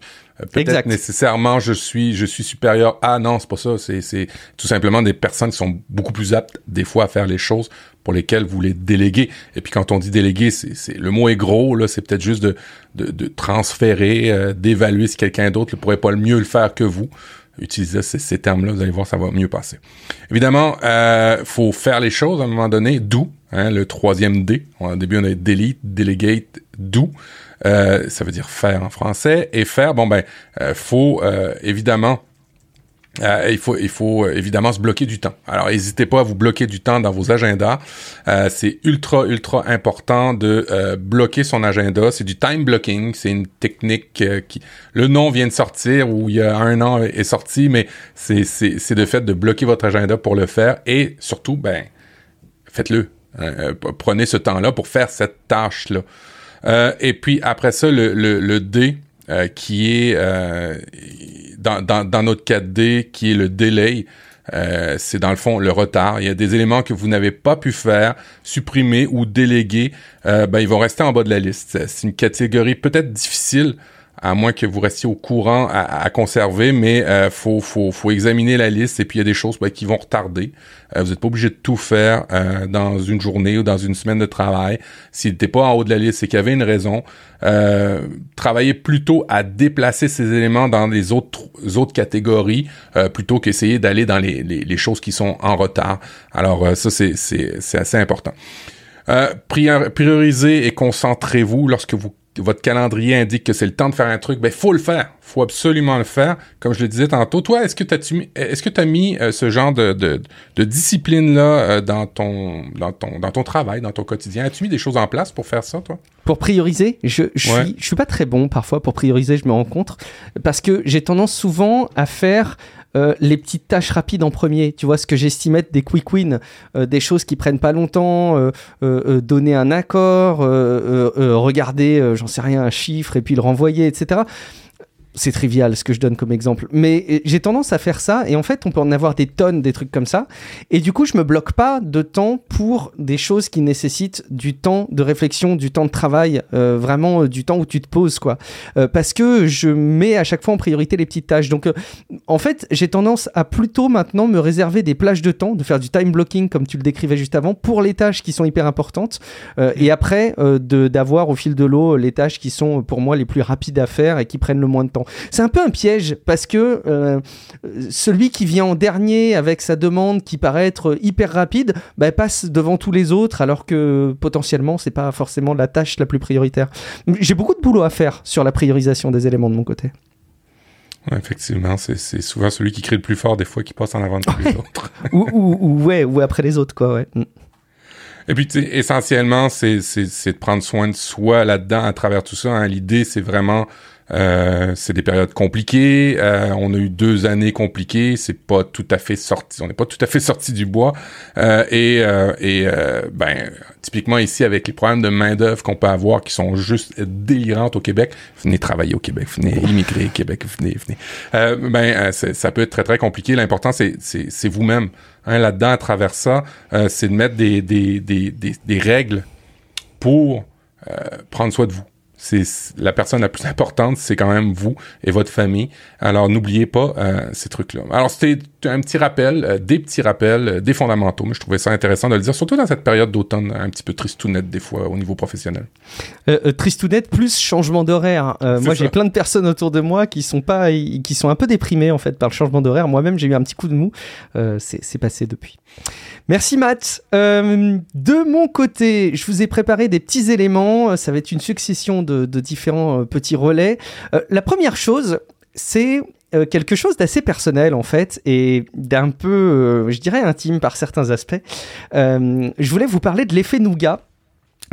peut-être nécessairement je suis, je suis supérieur à. Non, c'est pas ça. C'est, c'est tout simplement des personnes qui sont beaucoup plus aptes des fois à faire les choses pour lesquelles vous les déléguez. Et puis quand on dit déléguer, c'est, c'est le mot est gros là. C'est peut-être juste de, de, de transférer, euh, d'évaluer si quelqu'un d'autre ne pourrait pas le mieux le faire que vous utilisez ces, ces termes-là, vous allez voir, ça va mieux passer. Évidemment, euh, faut faire les choses à un moment donné, d'où hein, le troisième D. Au début, on a delete, delegate, do. Euh, ça veut dire faire en français. Et faire, bon ben, euh, faut euh, évidemment euh, il faut, il faut euh, évidemment se bloquer du temps. Alors, n'hésitez pas à vous bloquer du temps dans vos agendas. Euh, c'est ultra, ultra important de euh, bloquer son agenda. C'est du time blocking. C'est une technique qui, le nom vient de sortir ou il y a un an est sorti, mais c'est, c'est, c'est de fait de bloquer votre agenda pour le faire et surtout, ben, faites-le. prenez ce temps-là pour faire cette tâche-là. Et puis après ça, le, le, le D, euh, qui est euh, dans, dans, dans, notre 4D, qui est le délai. Euh, c'est dans le fond le retard. Il y a des éléments que vous n'avez pas pu faire, supprimer ou déléguer. ben, ils vont rester en bas de la liste. C'est une catégorie peut-être difficile à moins que vous restiez au courant à, conserver, mais euh, faut, faut, faut examiner la liste et puis il y a des choses ben, qui vont retarder. Euh, vous n'êtes pas obligé de tout faire euh, dans une journée ou dans une semaine de travail. S'il n'était pas en haut de la liste, c'est qu'il y avait une raison. Euh, travaillez plutôt à déplacer ces éléments dans les autres autres catégories plutôt qu'essayer d'aller dans les, les, les, choses qui sont en retard. Alors ça c'est assez important. priorisez et concentrez-vous lorsque vous votre calendrier indique que c'est le temps de faire un truc, ben faut le faire, faut absolument le faire. Comme je le disais tantôt, toi, est-ce que tu as est-ce que tu as mis euh, ce genre de, de, de discipline là euh, dans ton dans ton dans ton travail, dans ton quotidien? As-tu mis des choses en place pour faire ça, toi? Pour prioriser, je je suis je suis pas très bon parfois pour prioriser, je me rends compte parce que j'ai tendance souvent à faire euh, les petites tâches rapides en premier. Tu vois, ce que j'estime être des quick wins, euh, des choses qui prennent pas longtemps, euh, donner un accord, regarder, j'en sais rien, un chiffre et puis le renvoyer, etc c'est trivial ce que je donne comme exemple, mais euh, j'ai tendance à faire ça et en fait on peut en avoir des tonnes des trucs comme ça et du coup je me bloque pas de temps pour des choses qui nécessitent du temps de réflexion, du temps de travail, euh, vraiment euh, du temps où tu te poses quoi, parce que je mets à chaque fois en priorité les petites tâches. Donc en fait j'ai tendance à plutôt maintenant me réserver des plages de temps, de faire du time blocking comme tu le décrivais juste avant pour les tâches qui sont hyper importantes et après de d'avoir au fil de l'eau les tâches qui sont pour moi les plus rapides à faire et qui prennent le moins de temps. C'est un peu un piège parce que euh, celui qui vient en dernier avec sa demande qui paraît être hyper rapide bah, passe devant tous les autres alors que potentiellement c'est pas forcément la tâche la plus prioritaire. J'ai beaucoup de boulot à faire sur la priorisation des éléments de mon côté. effectivement, c'est souvent celui qui crie le plus fort des fois qui passe en avant de tous les autres. ou, ou, ouais, ou après les autres, quoi, ouais. Mm. Et puis, essentiellement, c'est de prendre soin de soi là-dedans à travers tout ça. Hein. L'idée, c'est vraiment euh, c'est des périodes compliquées. Euh, on a eu deux années compliquées. C'est pas tout à fait sorti. On n'est pas tout à fait sorti du bois. Euh, et et ben typiquement ici avec les problèmes de main d'œuvre qu'on peut avoir qui sont juste délirantes au Québec. Venez travailler au Québec. Venez immigrer au Québec. Venez venez. ben ça peut être très très compliqué. L'important c'est c'est c'est vous-même hein, là-dedans à travers ça. c'est de mettre des des des des, des règles pour prendre soin de vous c'est la personne la plus importante, c'est quand même vous et votre famille. Alors n'oubliez pas euh, ces trucs-là. Alors c'était un petit rappel, euh, des petits rappels, euh, des fondamentaux, mais je trouvais ça intéressant de le dire, surtout dans cette période d'automne un petit peu tristounette des fois au niveau professionnel. tristounette plus changement d'horaire. moi j'ai plein de personnes autour de moi qui sont pas, qui sont un peu déprimées en fait par le changement d'horaire. Moi-même j'ai eu un petit coup de mou. c'est passé depuis. Merci Matt. Euh, de mon côté, je vous ai préparé des petits éléments. Ça va être une succession de, différents euh, petits relais. Euh, la première chose, c'est quelque chose d'assez personnel en fait et d'un peu, je dirais, intime par certains aspects. je voulais vous parler de l'effet nougat.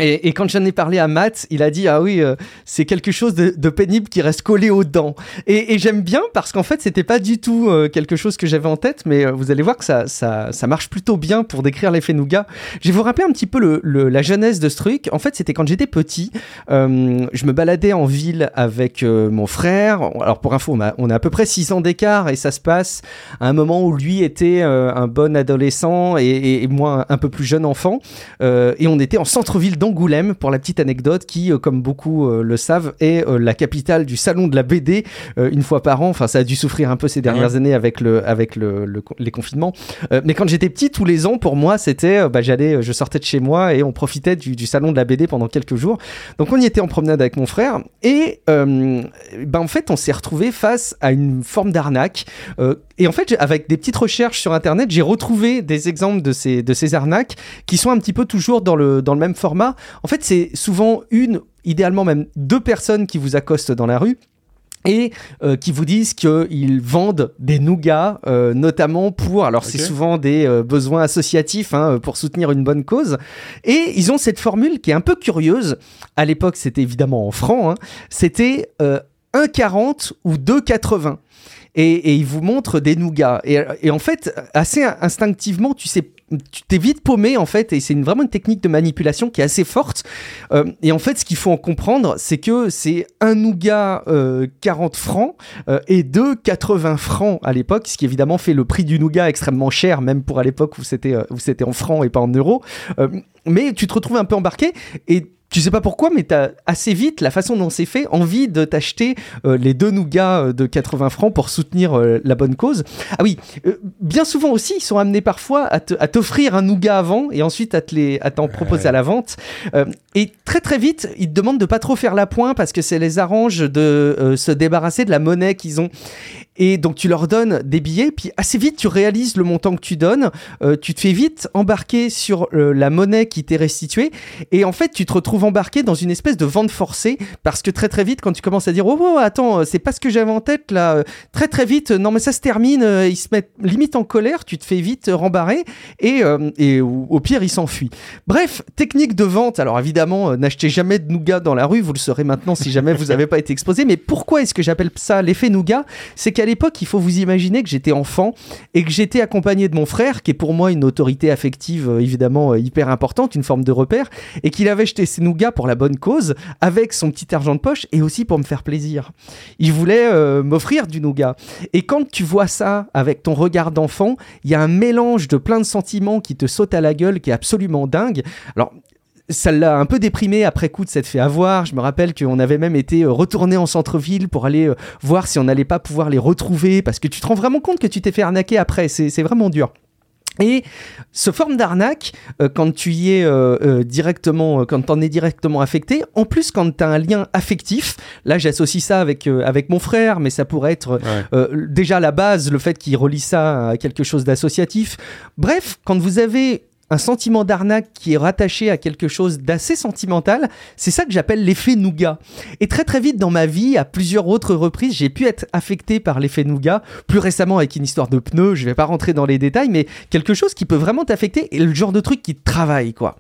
Et, quand j'en ai parlé à Matt, il a dit ah oui, euh, c'est quelque chose de, pénible qui reste collé aux dents. Et, j'aime bien parce qu'en fait c'était pas du tout euh, quelque chose que j'avais en tête, mais euh, vous allez voir que ça, ça, ça, marche plutôt bien pour décrire l'effet nougat. Je vais vous rappeler un petit peu le, la jeunesse de ce truc. En fait c'était quand j'étais petit, je me baladais en ville avec mon frère. Alors pour info, on a, on a à peu près 6 ans d'écart et ça se passe à un moment où lui était un bon adolescent et, et, moi un peu plus jeune enfant. et on était en centre-ville Angoulême, pour la petite anecdote, qui, euh, comme beaucoup euh, le savent, est euh, la capitale du salon de la BD une fois par an. Enfin, ça a dû souffrir un peu ces dernières années avec, le, avec le, les confinements. mais quand j'étais petit, tous les ans, pour moi, c'était, bah, j'allais, je sortais de chez moi et on profitait du, salon de la BD pendant quelques jours. Donc on y était en promenade avec mon frère et bah, en fait, on s'est retrouvé face à une forme d'arnaque. et en fait, avec des petites recherches sur Internet, j'ai retrouvé des exemples de ces, de ces arnaques qui sont un petit peu toujours dans le, dans le même format en fait, c'est souvent une, idéalement même deux personnes qui vous accostent dans la rue et euh, qui vous disent qu'ils vendent des nougats, euh, notamment pour, alors c'est souvent des euh, besoins associatifs, hein, pour soutenir une bonne cause. Et ils ont cette formule qui est un peu curieuse. À l'époque, c'était évidemment en francs, hein. c'était 1,40 ou 2,80. Et, et ils vous montrent des nougats. Et, et en fait, assez instinctivement, tu sais tu t'es vite paumé en fait et c'est une, vraiment une technique de manipulation qui est assez forte euh, et en fait ce qu'il faut en comprendre c'est que c'est un nougat 40 euh, francs euh, et deux 80 francs à l'époque ce qui évidemment fait le prix du nougat extrêmement cher même pour à l'époque où c'était où c'était en francs et pas en euros mais tu te retrouves un peu embarqué et tu sais pas pourquoi, mais tu as assez vite, la façon dont c'est fait, envie de t'acheter euh, les deux nougats euh, de 80 francs pour soutenir euh, la bonne cause. Ah oui, bien souvent aussi, ils sont amenés parfois à t'offrir un nougat avant et ensuite à t'en proposer à la vente. et très très vite, ils te demandent de pas trop faire la pointe parce que ça les arrange de se débarrasser de la monnaie qu'ils ont. Et donc tu leur donnes des billets, puis assez vite tu réalises le montant que tu donnes, tu te fais vite embarquer sur la monnaie qui t'est restituée, et en fait tu te retrouves embarqué dans une espèce de vente forcée, parce que très très vite quand tu commences à dire oh, oh attends euh, c'est pas ce que j'avais en tête là, très très vite non mais ça se termine, ils se mettent limite en colère, tu te fais vite rembarrer, et, et au, pire ils s'enfuient. Bref, technique de vente, alors évidemment n'achetez jamais de nougat dans la rue, vous le saurez maintenant si jamais vous n'avez pas été exposé, mais pourquoi est-ce que j'appelle ça l'effet nougat? C'est à l'époque, il faut vous imaginer que j'étais enfant et que j'étais accompagné de mon frère, qui est pour moi une autorité affective euh, évidemment euh, hyper importante, une forme de repère, et qu'il avait acheté ses nougats pour la bonne cause, avec son petit argent de poche et aussi pour me faire plaisir. Il voulait euh, m'offrir du nougat. Et quand tu vois ça avec ton regard d'enfant, il y a un mélange de plein de sentiments qui te sautent à la gueule qui est absolument dingue. Alors, ça l'a un peu déprimé après coup de s'être fait avoir. Je me rappelle qu'on avait même été euh, retourné en centre-ville pour aller euh, voir si on n'allait pas pouvoir les retrouver parce que tu te rends vraiment compte que tu t'es fait arnaquer après. C'est vraiment dur. Et ce forme d'arnaque, euh, quand tu y es directement, quand t'en es directement affecté, en plus quand tu as un lien affectif, là j'associe ça avec, avec mon frère, mais ça pourrait être déjà la base, le fait qu'il relie ça à quelque chose d'associatif. Bref, quand vous avez un sentiment d'arnaque qui est rattaché à quelque chose d'assez sentimental, c'est ça que j'appelle l'effet nougat. Et très très vite dans ma vie, à plusieurs autres reprises, j'ai pu être affecté par l'effet nougat, plus récemment avec une histoire de pneus, je vais pas rentrer dans les détails, mais quelque chose qui peut vraiment t'affecter et le genre de truc qui travaille quoi.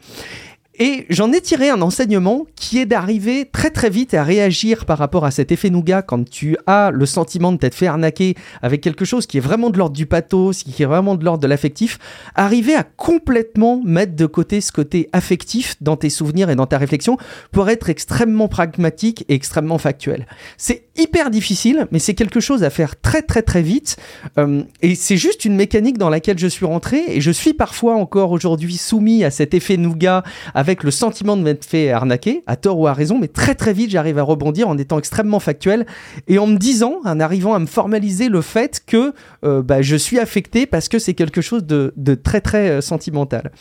Et j'en ai tiré un enseignement qui est d'arriver très très vite à réagir par rapport à cet effet nougat quand tu as le sentiment de t'être fait arnaquer avec quelque chose qui est vraiment de l'ordre du pathos, qui est vraiment de l'ordre de l'affectif, arriver à complètement mettre de côté ce côté affectif dans tes souvenirs et dans ta réflexion pour être extrêmement pragmatique et extrêmement factuel. C'est hyper difficile, mais c'est quelque chose à faire très très très vite euh, et c'est juste une mécanique dans laquelle je suis rentré et je suis parfois encore aujourd'hui soumis à cet effet nougat, avec le sentiment de m'être fait arnaquer, à tort ou à raison, mais très très vite j'arrive à rebondir en étant extrêmement factuel et en me disant, en arrivant à me formaliser le fait que euh, bah, je suis affecté parce que c'est quelque chose de, très très euh, sentimental.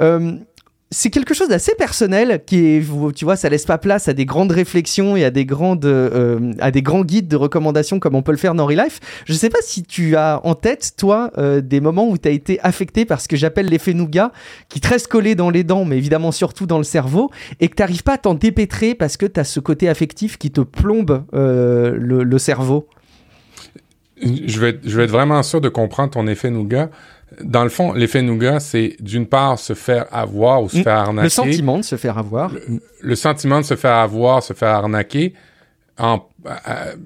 Euh, c'est quelque chose d'assez personnel qui tu vois, ça laisse pas place à des grandes réflexions et à des grandes, euh, à des grands guides de recommandations comme on peut le faire dans Relife. Je sais pas si tu as en tête, toi, euh, des moments où tu as été affecté par ce que j'appelle l'effet nougat, qui te reste collé dans les dents, mais évidemment surtout dans le cerveau, et que tu n'arrives pas à t'en dépêtrer parce que tu as ce côté affectif qui te plombe euh, le, cerveau? Je vais, être, je vais être vraiment sûr de comprendre ton effet nougat. Dans le fond, l'effet nougat, c'est d'une part se faire avoir ou se Mm. faire arnaquer. Le sentiment de se faire avoir. le sentiment de se faire avoir, se faire arnaquer, en,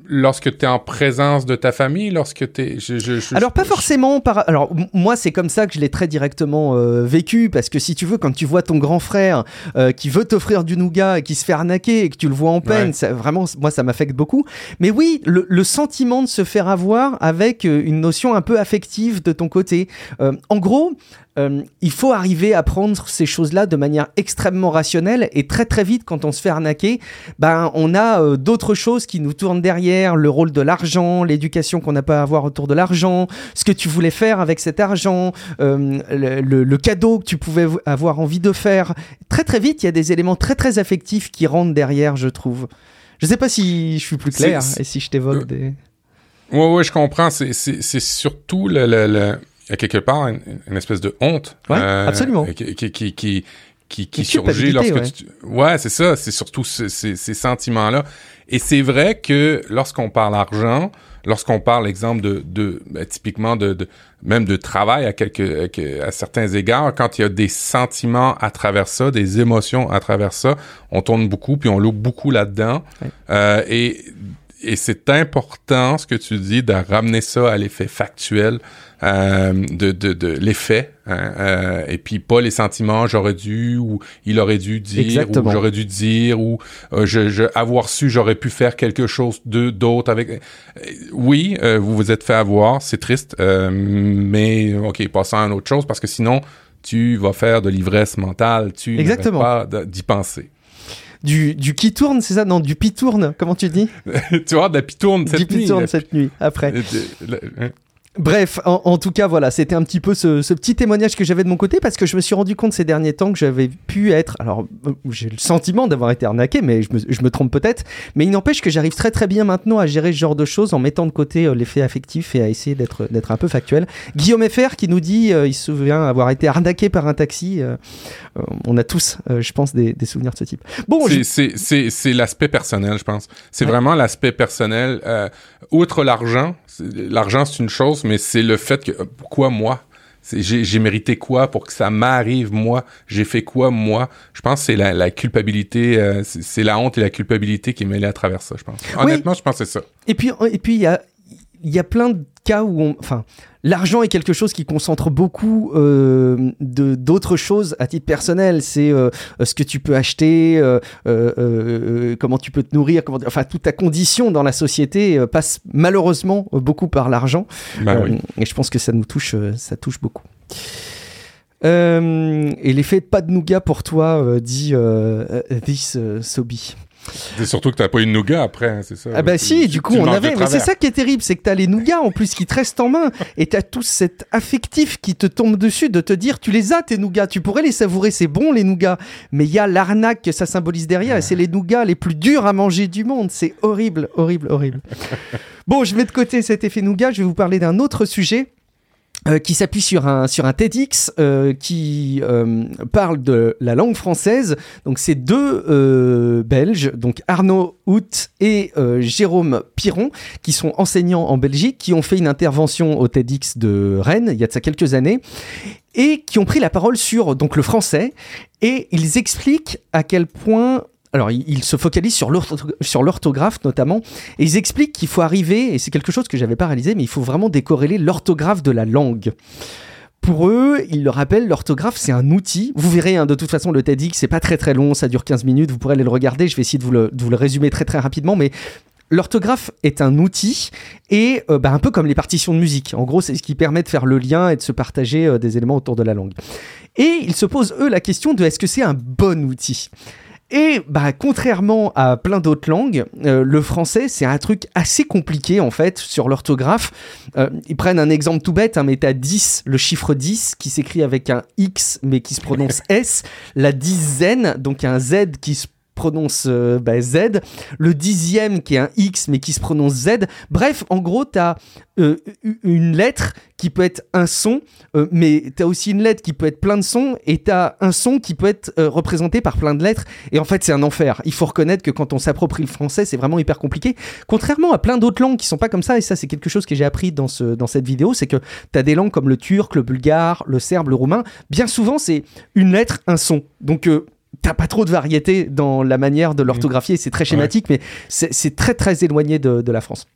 lorsque tu es en présence de ta famille, lorsque tu es... Je, je, je- Alors pas forcément par alors moi c'est comme ça que je l'ai très directement euh, vécu parce que si tu veux quand tu vois ton grand frère euh, qui veut t'offrir du nougat et qui se fait arnaquer et que tu le vois en peine, Ouais. ça, vraiment moi ça m'affecte beaucoup. Mais oui, le, le sentiment de se faire avoir avec euh, une notion un peu affective de ton côté. Euh, en gros, euh, il faut arriver à prendre ces choses-là de manière extrêmement rationnelle et très très vite quand on se fait arnaquer, ben on a euh, d'autres choses qui nous tournent derrière, le rôle de l'argent, l'éducation qu'on n'a pas à avoir autour de l'argent, ce que tu voulais faire avec cet argent, euh, le, le- le cadeau que tu pouvais avoir envie de faire. Très très vite, il y a des éléments très très affectifs qui rentrent derrière, je trouve. Je sais pas si je suis plus clair et si je t'évoque des... Ouais, ouais, je comprends. C'est, c'est, c'est surtout le, le, le- y a quelque part une, une espèce de honte. Ouais, absolument. Qui, qui, qui, qui, surgit lorsque culpabilité, tu... Ouais, c'est ça. C'est surtout ce- ces, ces sentiments-là. Et c'est vrai que lorsqu'on parle argent, lorsqu'on parle, exemple, de, de ben, typiquement de, de, même de travail à quelques, à, à certains égards, quand il y a des sentiments à travers ça, des émotions à travers ça, on tourne beaucoup, puis on loupe beaucoup là-dedans. Ouais. Euh, et et c'est important ce que tu dis de ramener ça à l'effet factuel euh, de, de, de l'effet hein, euh, et puis pas les sentiments j'aurais dû ou il aurait dû dire Exactement. ou j'aurais dû dire ou euh, je, je avoir su j'aurais pu faire quelque chose de d'autre avec Euh, oui euh, vous vous êtes fait avoir c'est triste euh, mais ok passons à une autre chose parce que sinon tu vas faire de l'ivresse mentale tu Exactement. pas d'y penser Du, du qui tourne, c'est ça? Non, du pitourne, comment tu dis? Tu vois de la pitourne Du cette nuit pitourne là. cette nuit, après. De-. Bref, en, en tout cas, voilà, c'était un petit peu ce, ce petit témoignage que j'avais de mon côté parce que je me suis rendu compte ces derniers temps que j'avais pu être. Alors, euh, j'ai le sentiment d'avoir été arnaqué, mais je me, je me trompe peut-être. Mais il n'empêche que j'arrive très très bien maintenant à gérer ce genre de choses en mettant de côté euh, l'effet affectif et à essayer d'être d'être un peu factuel. Guillaume FR qui nous dit, euh, il se souvient avoir été arnaqué par un taxi. euh, euh, on a tous, euh, je pense, des, des souvenirs de ce type. Bon, je- C'est- C'est c'est- c'est l'aspect personnel, je pense. C'est Ouais. vraiment l'aspect personnel. Euh, outre l'argent, l'argent c'est une chose, mais c'est le fait que euh, pourquoi moi? J'ai mérité quoi pour que ça m'arrive moi? J'ai fait quoi moi? Je pense que c'est la, la culpabilité, euh, c'est la honte et la culpabilité qui est mêlée à travers ça, je pense. Honnêtement, je pense que c'est ça. Et puis, et puis il y a, il y a plein de cas où on, enfin, l'argent est quelque chose qui concentre beaucoup euh, de d'autres choses à titre personnel. C'est euh, ce que tu peux acheter, euh, comment tu peux te nourrir, comment, enfin, toute ta condition dans la société passe malheureusement beaucoup par l'argent. Oui. Et je pense que ça nous touche, ça touche beaucoup. Et l'effet pas de nougat pour toi, dit This Sobi. C'est surtout que t'as pas eu de nougat après, hein, c'est ça. Ah bah Tu- si, tu- du coup on avait. Mais c'est ça qui est terrible, c'est que t'as les nougats en plus qui te restent en main et t'as tout cet affectif qui te tombe dessus de te dire tu les as tes nougats, tu pourrais les savourer, c'est bon les nougats, mais il y a l'arnaque que ça symbolise derrière et c'est les nougats les plus durs à manger du monde, c'est horrible, horrible, horrible. bon, je mets de côté cet effet nougat, je vais vous parler d'un autre sujet. Euh, qui s'appuie sur un, sur un TEDx euh, qui euh, parle de la langue française. Donc, c'est deux Belges, donc Arnaud Hout et Jérôme Piron, qui sont enseignants en Belgique, qui ont fait une intervention au TEDx de Rennes, il y a de ça quelques années, et qui ont pris la parole sur donc, le français, et ils expliquent à quel point... Alors, ils se focalisent sur l'ortho- sur l'orthographe notamment, et ils expliquent qu'il faut arriver, et c'est quelque chose que j'avais pas réalisé, mais il faut vraiment décorréler l'orthographe de la langue. Pour eux, ils le rappellent, l'orthographe c'est un outil. Vous verrez, hein, de toute façon, le TEDx c'est pas très très long, ça dure 15 minutes, vous pourrez aller le regarder. Je vais essayer de vous le, de vous le résumer très très rapidement, mais l'orthographe est un outil et euh, bah, un peu comme les partitions de musique. En gros, c'est ce qui permet de faire le lien et de se partager euh, des éléments autour de la langue. Et ils se posent eux la question de est-ce que c'est un bon outil? Et bah, contrairement à plein d'autres langues, euh, le français, c'est un truc assez compliqué en fait sur l'orthographe. Euh, ils prennent un exemple tout bête, hein, mais t'as 10, le chiffre 10 qui s'écrit avec un X mais qui se prononce S, la dizaine, donc un Z qui se prononce bah, Z, le dixième qui est un X mais qui se prononce Z. Bref, en gros, tu as une lettre qui peut être un son, mais tu as aussi une lettre qui peut être plein de sons, et tu as un son qui peut être représenté par plein de lettres. Et en fait, c'est un enfer. Il faut reconnaître que quand on s'approprie le français, c'est vraiment hyper compliqué. Contrairement à plein d'autres langues qui sont pas comme ça, et ça, c'est quelque chose que j'ai appris dans, ce, dans cette vidéo, c'est que tu as des langues comme le turc, le bulgare, le serbe, le roumain. Bien souvent, c'est une lettre, un son. Donc, t'as pas trop de variété dans la manière de l'orthographier, c'est très schématique, mais c'est très très éloigné de, de la France.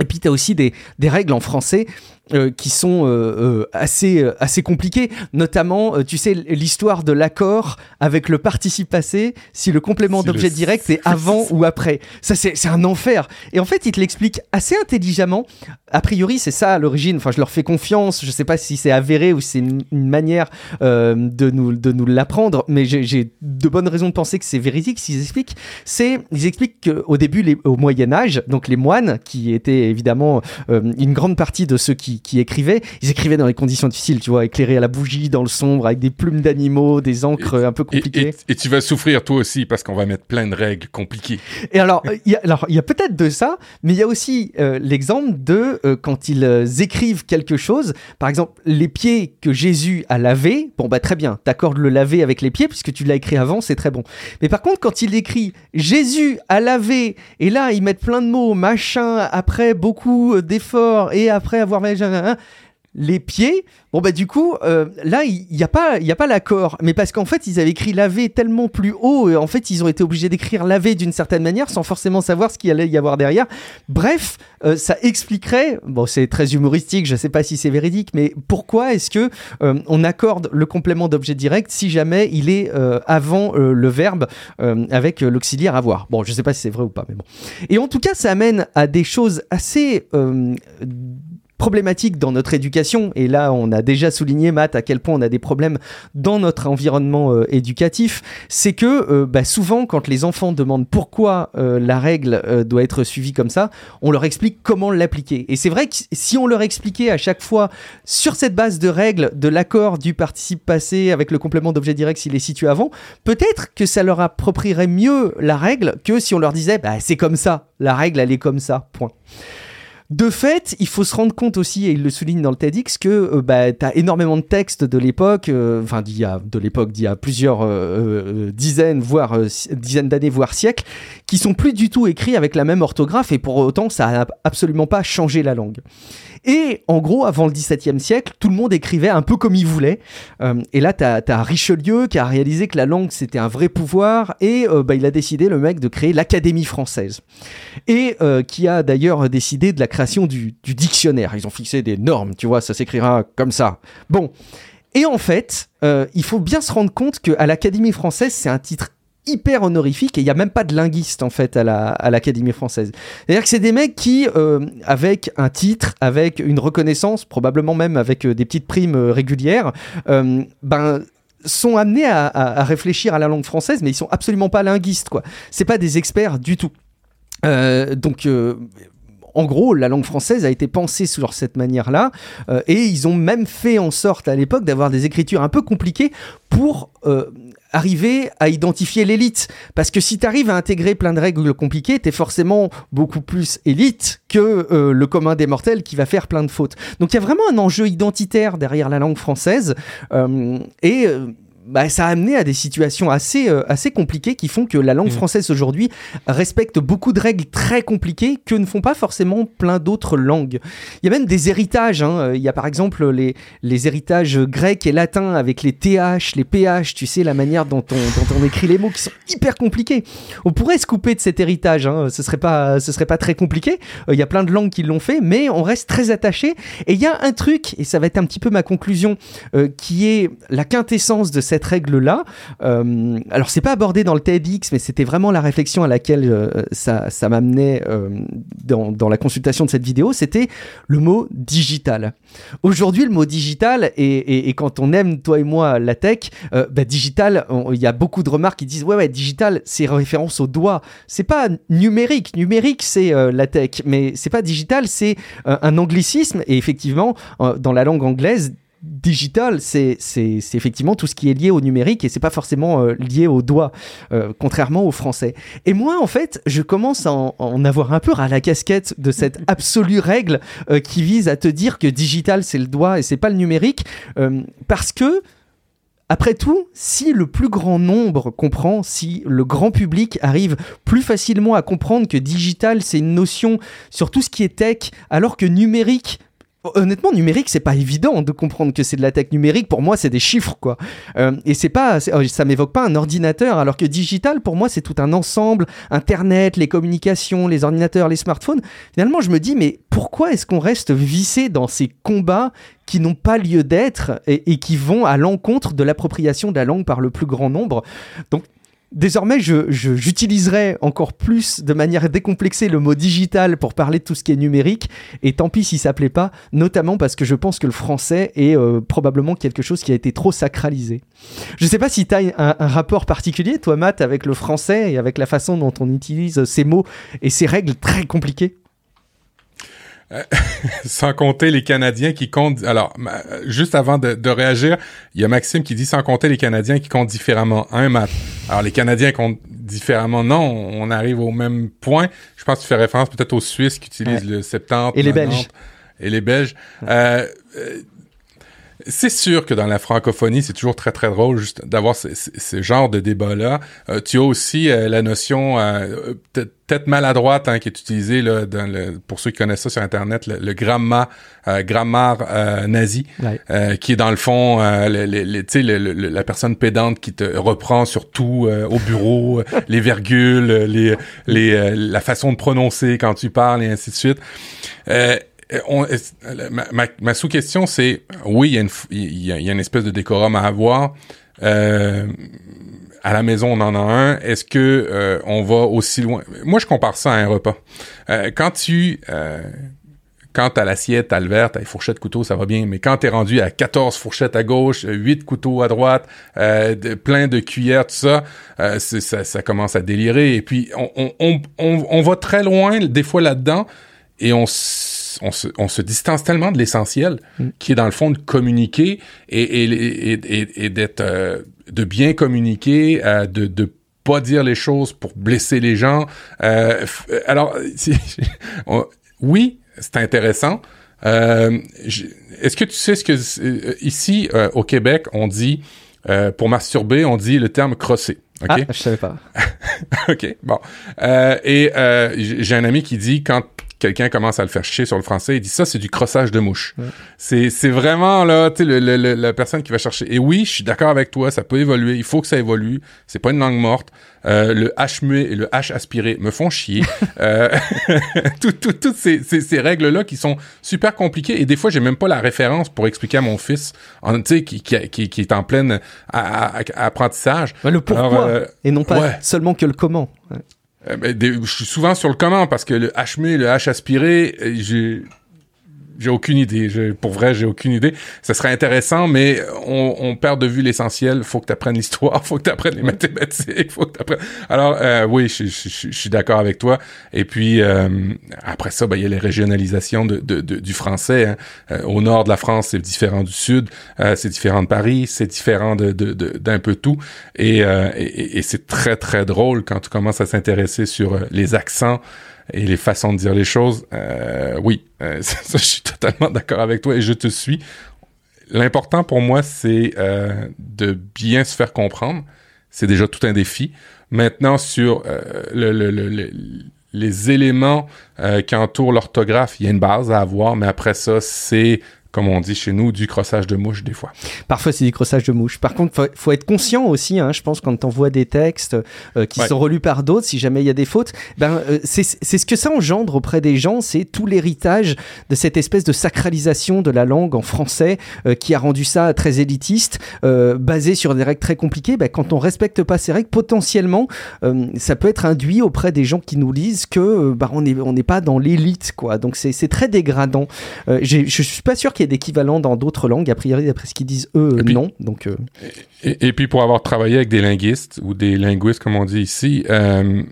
Et puis tu as aussi des, des, règles en français euh, qui sont euh, euh, assez, assez compliquées, notamment, tu sais, l'histoire de l'accord avec le participe passé, si le complément d'objet direct est avant ou après. Ça, c'est un enfer. Et en fait, il te l'explique assez intelligemment. A priori, c'est ça à l'origine. Enfin, je leur fais confiance. Je sais pas si c'est avéré ou si c'est une, manière de nous, de nous l'apprendre, mais j'ai de bonnes raisons de penser que c'est véridique s'ils expliquent. C'est, ils expliquent qu'au début, les, au Moyen-Âge, donc les moines, qui étaient évidemment une grande partie de ceux qui qui, écrivaient, ils écrivaient dans des conditions difficiles, tu vois, éclairés à la bougie, dans le sombre, avec des plumes d'animaux, des encres un peu compliquées. Et, tu vas souffrir toi aussi parce qu'on va mettre plein de règles compliquées. Et alors, il y a, alors il y a peut-être de ça, mais il y a aussi euh, l'exemple de euh, quand ils euh, écrivent quelque chose, par exemple les pieds que Jésus a lavés. Bon bah très bien, t'accordes le laver avec les pieds puisque tu l'as écrit avant, c'est très bon. Mais par contre, quand il écrit Jésus a lavé, et là ils mettent plein de mots, machin, après beaucoup d'efforts et après avoir les pieds, bon bah du coup, euh, là, il n'y a pas, il a pas l'accord, mais parce qu'en fait, ils avaient écrit laver tellement plus haut, et en fait, ils ont été obligés d'écrire laver d'une certaine manière, sans forcément savoir ce qu'il allait y avoir derrière. Bref, euh, ça expliquerait, bon, c'est très humoristique, je sais pas si c'est véridique, mais pourquoi est-ce que euh, on accorde le complément d'objet direct si jamais il est avant le verbe avec l'auxiliaire avoir Bon, je sais pas si c'est vrai ou pas, mais bon. Et en tout cas, ça amène à des choses assez problématique dans notre éducation, et là on a déjà souligné, Matt, à quel point on a des problèmes dans notre environnement euh, éducatif, c'est que euh, bah, souvent quand les enfants demandent pourquoi euh, la règle doit être suivie comme ça, on leur explique comment l'appliquer. Et c'est vrai que si on leur expliquait à chaque fois sur cette base de règles de l'accord du participe passé avec le complément d'objet direct s'il est situé avant, peut-être que ça leur approprierait mieux la règle que si on leur disait bah, c'est comme ça, la règle elle est comme ça, point. De fait, il faut se rendre compte aussi, et il le souligne dans le TEDx, que euh, bah, tu énormément de textes de l'époque, euh, enfin d'il y a de l'époque, d'il y a plusieurs euh, dizaines, voire dizaines d'années, voire siècles, qui sont plus du tout écrits avec la même orthographe, et pour autant, ça n'a absolument pas changé la langue. Et en gros, avant le XVIIe siècle, tout le monde écrivait un peu comme il voulait. et là, tu as, Richelieu qui a réalisé que la langue, c'était un vrai pouvoir, et bah, il a décidé, le mec, de créer l'Académie française. Et qui a d'ailleurs décidé de la création du, dictionnaire. Ils ont fixé des normes, tu vois, ça s'écrira comme ça. Bon. Et en fait, euh, il faut bien se rendre compte qu'à l'Académie française, c'est un titre hyper honorifique et il n'y a même pas de linguiste en fait à l'Académie française. C'est-à-dire que c'est des mecs qui, euh, avec un titre, avec une reconnaissance, probablement même avec euh, des petites primes régulières, ben sont amenés à, à, réfléchir à la langue française, mais ils sont absolument pas linguistes quoi. C'est pas des experts du tout. donc en gros, la langue française a été pensée sur cette manière-là, euh, et ils ont même fait en sorte à l'époque d'avoir des écritures un peu compliquées pour euh, arriver à identifier l'élite. Parce que si tu arrives à intégrer plein de règles compliquées, tu es forcément beaucoup plus élite que euh, le commun des mortels qui va faire plein de fautes. Donc il y a vraiment un enjeu identitaire derrière la langue française, et bah, ça a amené à des situations assez, euh, assez compliquées qui font que la langue mmh. française aujourd'hui respecte beaucoup de règles très compliquées que ne font pas forcément plein d'autres langues. Il y a même des héritages. Hein. Il y a par exemple les, les héritages grecs et latins avec les TH, les PH, tu sais, la manière dont on, dont on écrit les mots qui sont hyper compliqués. On pourrait se couper de cet héritage, hein. ce serait pas, ce serait pas très compliqué. Euh, il y a plein de langues qui l'ont fait, mais on reste très attaché. Et il y a un truc, et ça va être un petit peu ma conclusion, euh, qui est la quintessence de cette cette règle-là. Euh, alors, c'est pas abordé dans le TEDx, mais c'était vraiment la réflexion à laquelle euh, ça, ça m'amenait euh, dans, la consultation de cette vidéo. C'était le mot digital. Aujourd'hui, le mot digital, et, et, quand on aime, toi et moi, la tech, bah, digital, il y a beaucoup de remarques qui disent Ouais, ouais, digital, c'est référence au doigt. C'est pas numérique. Numérique, c'est la tech, mais c'est pas digital, c'est un anglicisme. Et effectivement, dans la langue anglaise, digital, c'est effectivement tout ce qui est lié au numérique et c'est pas forcément euh, lié au doigt, euh, contrairement au français. Et moi, en fait, je commence à en, avoir un peu à la casquette de cette absolue règle euh, qui vise à te dire que digital c'est le doigt et c'est pas le numérique, parce que après tout, si le plus grand nombre comprend, si le grand public arrive plus facilement à comprendre que digital c'est une notion sur tout ce qui est tech, alors que numérique honnêtement, numérique, c'est pas évident de comprendre que c'est de la tech numérique. Pour moi, c'est des chiffres, quoi. Euh, et c'est pas, oh, ça m'évoque pas un ordinateur, alors que digital, pour moi, c'est tout un ensemble. Internet, les communications, les ordinateurs, les smartphones. Finalement, je me dis, mais pourquoi est-ce qu'on reste vissé dans ces combats qui n'ont pas lieu d'être et, et, qui vont à l'encontre de l'appropriation de la langue par le plus grand nombre? Donc, Désormais, j'utiliserai je, encore plus de manière décomplexée le mot digital pour parler de tout ce qui est numérique. Et tant pis si ça plaît pas, notamment parce que je pense que le français est euh, probablement quelque chose qui a été trop sacralisé. Je ne sais pas si tu as un, un, rapport particulier, toi, Matt, avec le français et avec la façon dont on utilise ces mots et ces règles très compliquées. sans compter les Canadiens qui comptent. Alors, juste avant de, de réagir, il y a Maxime qui dit sans compter les Canadiens qui comptent différemment. Un mat. Alors, les Canadiens comptent différemment. Non, on arrive au même point. Je pense que tu fais référence peut-être aux Suisses qui utilisent le 70. Et les Belges. Et les Belges. Euh, euh, c'est sûr que dans la francophonie, c'est toujours très très drôle juste d'avoir ce, ce, genre de débat-là. Euh, tu as aussi euh, la notion euh, peut-être maladroite hein, qui est utilisée là, dans le, pour ceux qui connaissent ça sur Internet, le, le gramma, grammaire nazi, qui est dans le fond le, le, la personne pédante qui te reprend sur tout au bureau, les virgules, les, les, la façon de prononcer quand tu parles et ainsi de suite. Euh, ma, sous-question, c'est oui, il y a une espèce de décorum à avoir. Euh, à la maison, on en a un. Est-ce que euh, on va aussi loin? Moi, je compare ça à un repas. Euh, quand tu euh, quand t'as l'assiette, t'as le verre, t'as les fourchettes, couteaux, ça va bien. Mais quand t'es rendu à 14 fourchettes à gauche, 8 couteaux à droite, euh, de, plein de cuillères, tout ça, euh, ça, ça, commence à délirer. Et puis, on, on, on, on va très loin, des fois, là-dedans, et on on se, on se distance tellement de l'essentiel, mm. qui est dans le fond de communiquer et, et, et, et d'être, euh, de bien communiquer, euh, de, de pas dire les choses pour blesser les gens. Euh, alors, oui, c'est intéressant. Est-ce que tu sais ce que ici au Québec on dit pour masturber, on dit le terme crosser. Ah, je savais pas. ok, bon. et j'ai un ami qui dit quand quelqu'un commence à le faire chier sur le français, il dit ça, c'est du crossage de mouche. C'est, c'est vraiment là, tu sais, le, le, la personne qui va chercher. Et oui, je suis d'accord avec toi, ça peut évoluer, il faut que ça évolue. C'est pas une langue morte. Euh, le H muet et le H aspiré me font chier. euh, toutes tout, tout ces, ces, ces règles-là qui sont super compliquées et des fois, j'ai même pas la référence pour expliquer à mon fils, tu sais, qui, qui, qui, qui, est en pleine apprentissage. le pourquoi euh, et non pas seulement que le comment. Euh, ben, je suis souvent sur le comment parce que le H le H aspiré, euh, j'ai j'ai aucune idée. pour vrai, j'ai aucune idée. Ça serait intéressant, mais on, on perd de vue l'essentiel. Faut que tu apprennes l'histoire, faut que tu apprennes les mathématiques, faut que tu Alors, euh, oui, je, je, je, suis d'accord avec toi. Et puis, euh, après ça, ben, il y a les régionalisations de, de, de du français. Hein. Euh, au nord de la France, c'est différent du sud, euh, c'est différent de Paris, c'est différent de, d'un peu tout. Et, et, et c'est très, très drôle quand tu commences à s'intéresser sur les accents, et les façons de dire les choses, euh, oui, euh, ça, je suis totalement d'accord avec toi et je te suis. L'important pour moi, c'est euh, de bien se faire comprendre. C'est déjà tout un défi. Maintenant, sur euh, le, le, le, les éléments euh, qui entourent l'orthographe, il y a une base à avoir, mais après ça, c'est comme on dit chez nous, du crossage de mouche des fois. Parfois, c'est du crossage de mouche. Par contre, faut, faut être conscient aussi, hein, je pense, quand on voit des textes euh, qui ouais. sont relus par d'autres, si jamais il y a des fautes, ben, euh, c'est ce que ça engendre auprès des gens, c'est tout l'héritage de cette espèce de sacralisation de la langue en français euh, qui a rendu ça très élitiste, euh, basé sur des règles très compliquées. Ben, quand on respecte pas ces règles, potentiellement, ça peut être induit auprès des gens qui nous lisent que ben, on n'est on n'est pas dans l'élite, quoi. Donc c'est très dégradant. je suis pas sûr qu'il y ait d'équivalent dans d'autres langues. A priori, d'après ce qu'ils disent, eux, puis, non. Donc, euh... et, et, puis, pour avoir travaillé avec des linguistes ou des linguistes, comme on dit ici, il euh,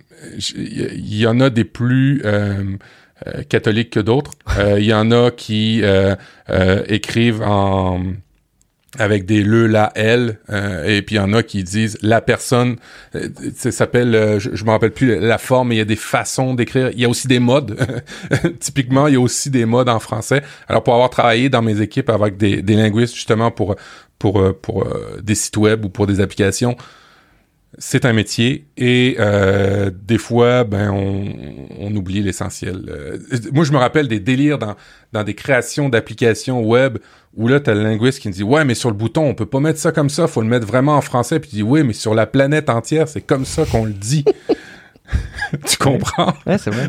y, en a des plus euh catholiques que d'autres. Il y en a qui écrivent en avec des le, la, elle, et puis il y en a qui disent la personne, ça s'appelle, je, je me rappelle plus la forme, mais il y a des façons d'écrire. Il y a aussi des modes. Typiquement, il y a aussi des modes en français. Alors pour avoir travaillé dans mes équipes avec des, des linguistes justement pour pour pour des sites web ou pour des applications, c'est un métier et euh, des fois, ben, on, on oublie l'essentiel. Euh, moi, je me rappelle des délires dans, dans des créations d'applications web où là, t'as le linguiste qui me dit ouais, mais sur le bouton, on peut pas mettre ça comme ça, faut le mettre vraiment en français. Puis tu dis oui, mais sur la planète entière, c'est comme ça qu'on le dit. tu comprends? Ouais, c'est vrai.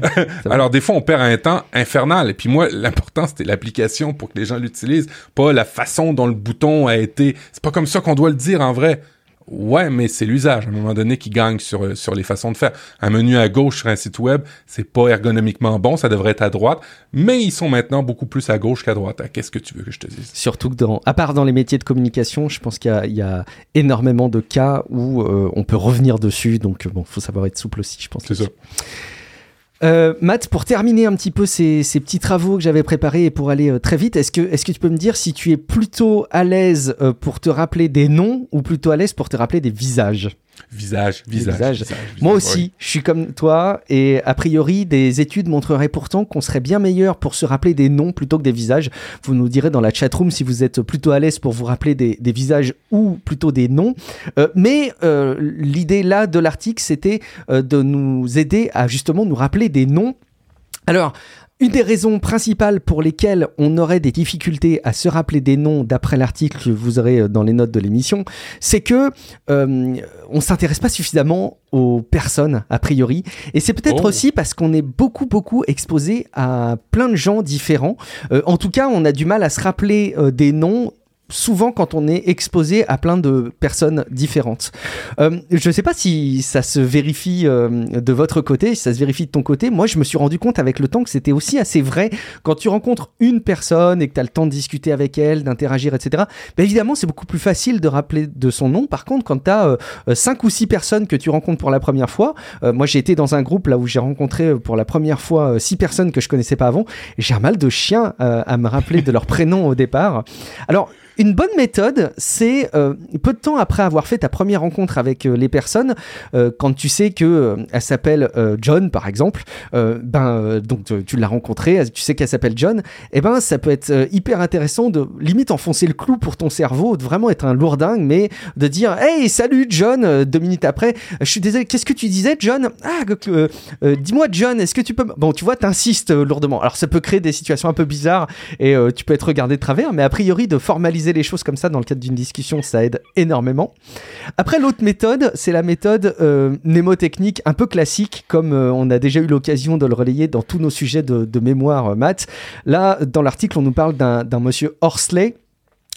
Alors, des fois, on perd un temps infernal. Et puis moi, l'important, c'était l'application pour que les gens l'utilisent, pas la façon dont le bouton a été. C'est pas comme ça qu'on doit le dire en vrai. Ouais, mais c'est l'usage à un moment donné qui gagne sur euh, sur les façons de faire. Un menu à gauche sur un site web, c'est pas ergonomiquement bon, ça devrait être à droite, mais ils sont maintenant beaucoup plus à gauche qu'à droite. Ah, qu'est-ce que tu veux que je te dise? Surtout que dans, à part dans les métiers de communication, je pense qu'il y, y, a énormément de cas où euh, on peut revenir dessus. Donc bon, faut savoir être souple aussi, je pense. C'est ça. Euh, Matt, pour terminer un petit peu ces, petits travaux que j'avais préparés et pour aller euh, très vite, est-ce que, est que tu peux me dire si tu es plutôt à l'aise euh, pour te rappeler des noms ou plutôt à l'aise pour te rappeler des visages? Visage, visage, visage. visage, Moi aussi, oui. je suis comme toi et a priori, des études montreraient pourtant qu'on serait bien meilleur pour se rappeler des noms plutôt que des visages. Vous nous direz dans la chatroom si vous êtes plutôt à l'aise pour vous rappeler des, des visages ou plutôt des noms. Euh, mais euh, l'idée là de l'article, c'était euh, de nous aider à justement nous rappeler des noms. Alors, une des raisons principales pour lesquelles on aurait des difficultés à se rappeler des noms d'après l'article que vous aurez euh, dans les notes de l'émission, c'est que euh, on s'intéresse pas suffisamment aux personnes a priori et c'est peut-être Oh. aussi parce qu'on est beaucoup beaucoup exposé à plein de gens différents. Euh, en tout cas, on a du mal à se rappeler euh, des noms souvent quand on est exposé à plein de personnes différentes. Euh, je ne sais pas si ça se vérifie euh, de votre côté, si ça se vérifie de ton côté. Moi, je me suis rendu compte avec le temps que c'était aussi assez vrai quand tu rencontres une personne et que tu as le temps de discuter avec elle, d'interagir, etc. Ben évidemment, c'est beaucoup plus facile de rappeler de son nom. Par contre, quand tu as euh, cinq ou six personnes que tu rencontres pour la première fois, euh, moi j'ai été dans un groupe là où j'ai rencontré euh, pour la première fois euh, six personnes que je connaissais pas avant, j'ai un mal de chien euh, à me rappeler de leur prénom au départ. Alors, une bonne méthode, c'est euh, peu de temps après avoir fait ta première rencontre avec euh, les personnes, euh, quand tu sais que elle s'appelle John par exemple, ben donc tu l'as rencontrée, tu sais qu'elle s'appelle John, et ben ça peut être hyper intéressant de limite enfoncer le clou pour ton cerveau, de vraiment être un lourdingue, mais de dire hey salut John deux minutes après, je suis désolé, qu'est-ce que tu disais John? Ah dis-moi John, est-ce que tu peux bon tu vois t'insistes lourdement, alors ça peut créer des situations un peu bizarres et tu peux être regardé de travers, mais a priori de formaliser les choses comme ça dans le cadre d'une discussion, ça aide énormément. Après, l'autre méthode, c'est la méthode euh, mnémotechnique un peu classique, comme euh, on a déjà eu l'occasion de le relayer dans tous nos sujets de, de mémoire euh, maths. Là, dans l'article, on nous parle d'un d'un monsieur Horsley.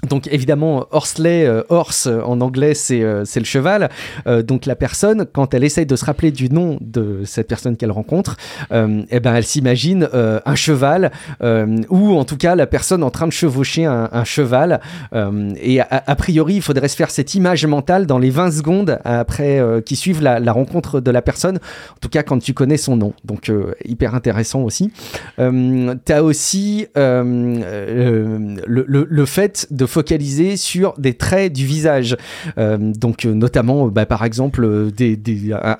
Donc évidemment, Horsley, euh, horse en anglais, c'est euh, le cheval. Euh, donc la personne, quand elle essaye de se rappeler du nom de cette personne qu'elle rencontre, eh ben elle s'imagine un cheval ou en tout cas la personne en train de chevaucher un, cheval. Et a, priori, il faudrait se faire cette image mentale dans les 20 secondes après qui suivent la, rencontre de la personne. En tout cas, quand tu connais son nom. Donc hyper intéressant aussi. Euh, T'as aussi le fait de focaliser sur des traits du visage. Euh, donc euh, notamment, euh, bah, par exemple,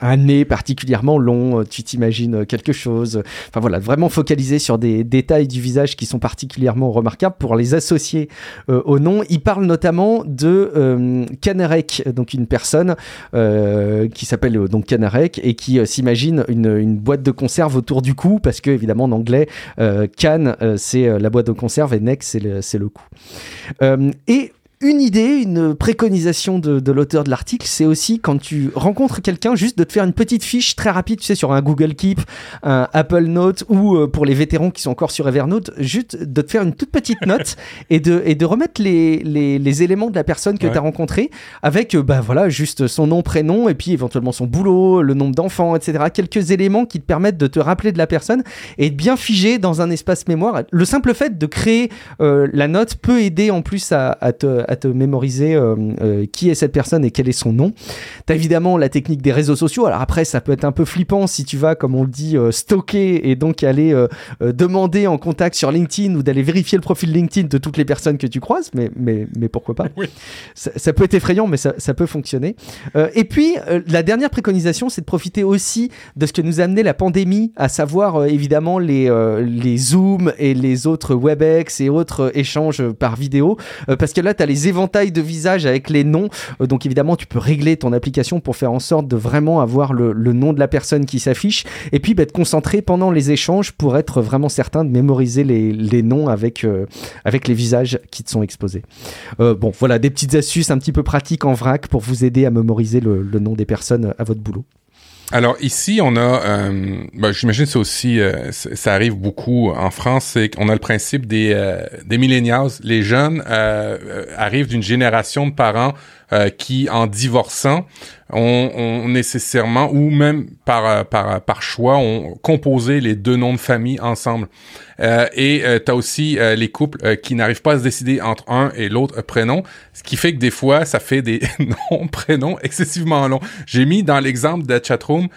un, nez particulièrement long, tu t'imagines quelque chose. Enfin voilà, vraiment focaliser sur des détails du visage qui sont particulièrement remarquables pour les associer au nom. Il parle notamment de Canarek, donc une personne qui s'appelle donc Canarek et qui s'imagine une, boîte de conserve autour du cou parce que évidemment en anglais euh, can euh, c'est la boîte de conserve et neck c'est le, cou. Et une idée, une préconisation de, de l'auteur de l'article, c'est aussi quand tu rencontres quelqu'un, juste de te faire une petite fiche très rapide, tu sais, sur un Google Keep, un Apple Note ou euh, pour les vétérans qui sont encore sur Evernote, juste de te faire une toute petite note et de, et de remettre les, les, les éléments de la personne que Ouais. tu as rencontrée avec, euh, bah voilà, juste son nom, prénom et puis éventuellement son boulot, le nombre d'enfants, etc. Quelques éléments qui te permettent de te rappeler de la personne et de bien figer dans un espace mémoire. Le simple fait de créer euh, la note peut aider en plus à, à te, à te mémoriser qui est cette personne et quel est son nom. T'as évidemment la technique des réseaux sociaux. Alors après, ça peut être un peu flippant si tu vas, comme on le dit, stocker et donc aller demander en contact sur LinkedIn ou d'aller vérifier le profil LinkedIn de toutes les personnes que tu croises, mais, mais, mais pourquoi pas ça, peut être effrayant, mais ça, ça peut fonctionner. et puis, la dernière préconisation, c'est de profiter aussi de ce que nous a amené la pandémie, à savoir évidemment les, les Zoom et les autres WebEx et autres échanges par vidéo, parce que là, tu as les éventails de visages avec les noms, donc évidemment, tu peux régler ton application pour faire en sorte de vraiment avoir le, nom de la personne qui s'affiche, et puis bah, te concentrer pendant les échanges pour être vraiment certain de mémoriser les, noms avec, avec les visages qui te sont exposés. bon, voilà, des petites astuces un petit peu pratiques en vrac pour vous aider à mémoriser le nom des personnes à votre boulot. Alors ici, on a, euh, ben, j'imagine c'est aussi, euh, ça arrive beaucoup en France, c'est qu'on a le principe des euh, des millennials. Les jeunes euh, arrivent d'une génération de parents qui, en divorçant, ont, nécessairement ou même par par par choix, ont composé les deux noms de famille ensemble. Euh, et euh, tu as aussi euh, les couples euh, qui n'arrivent pas à se décider entre un et l'autre prénom, ce qui fait que des fois, ça fait des noms, prénoms excessivement longs. J'ai mis dans l'exemple de chatroom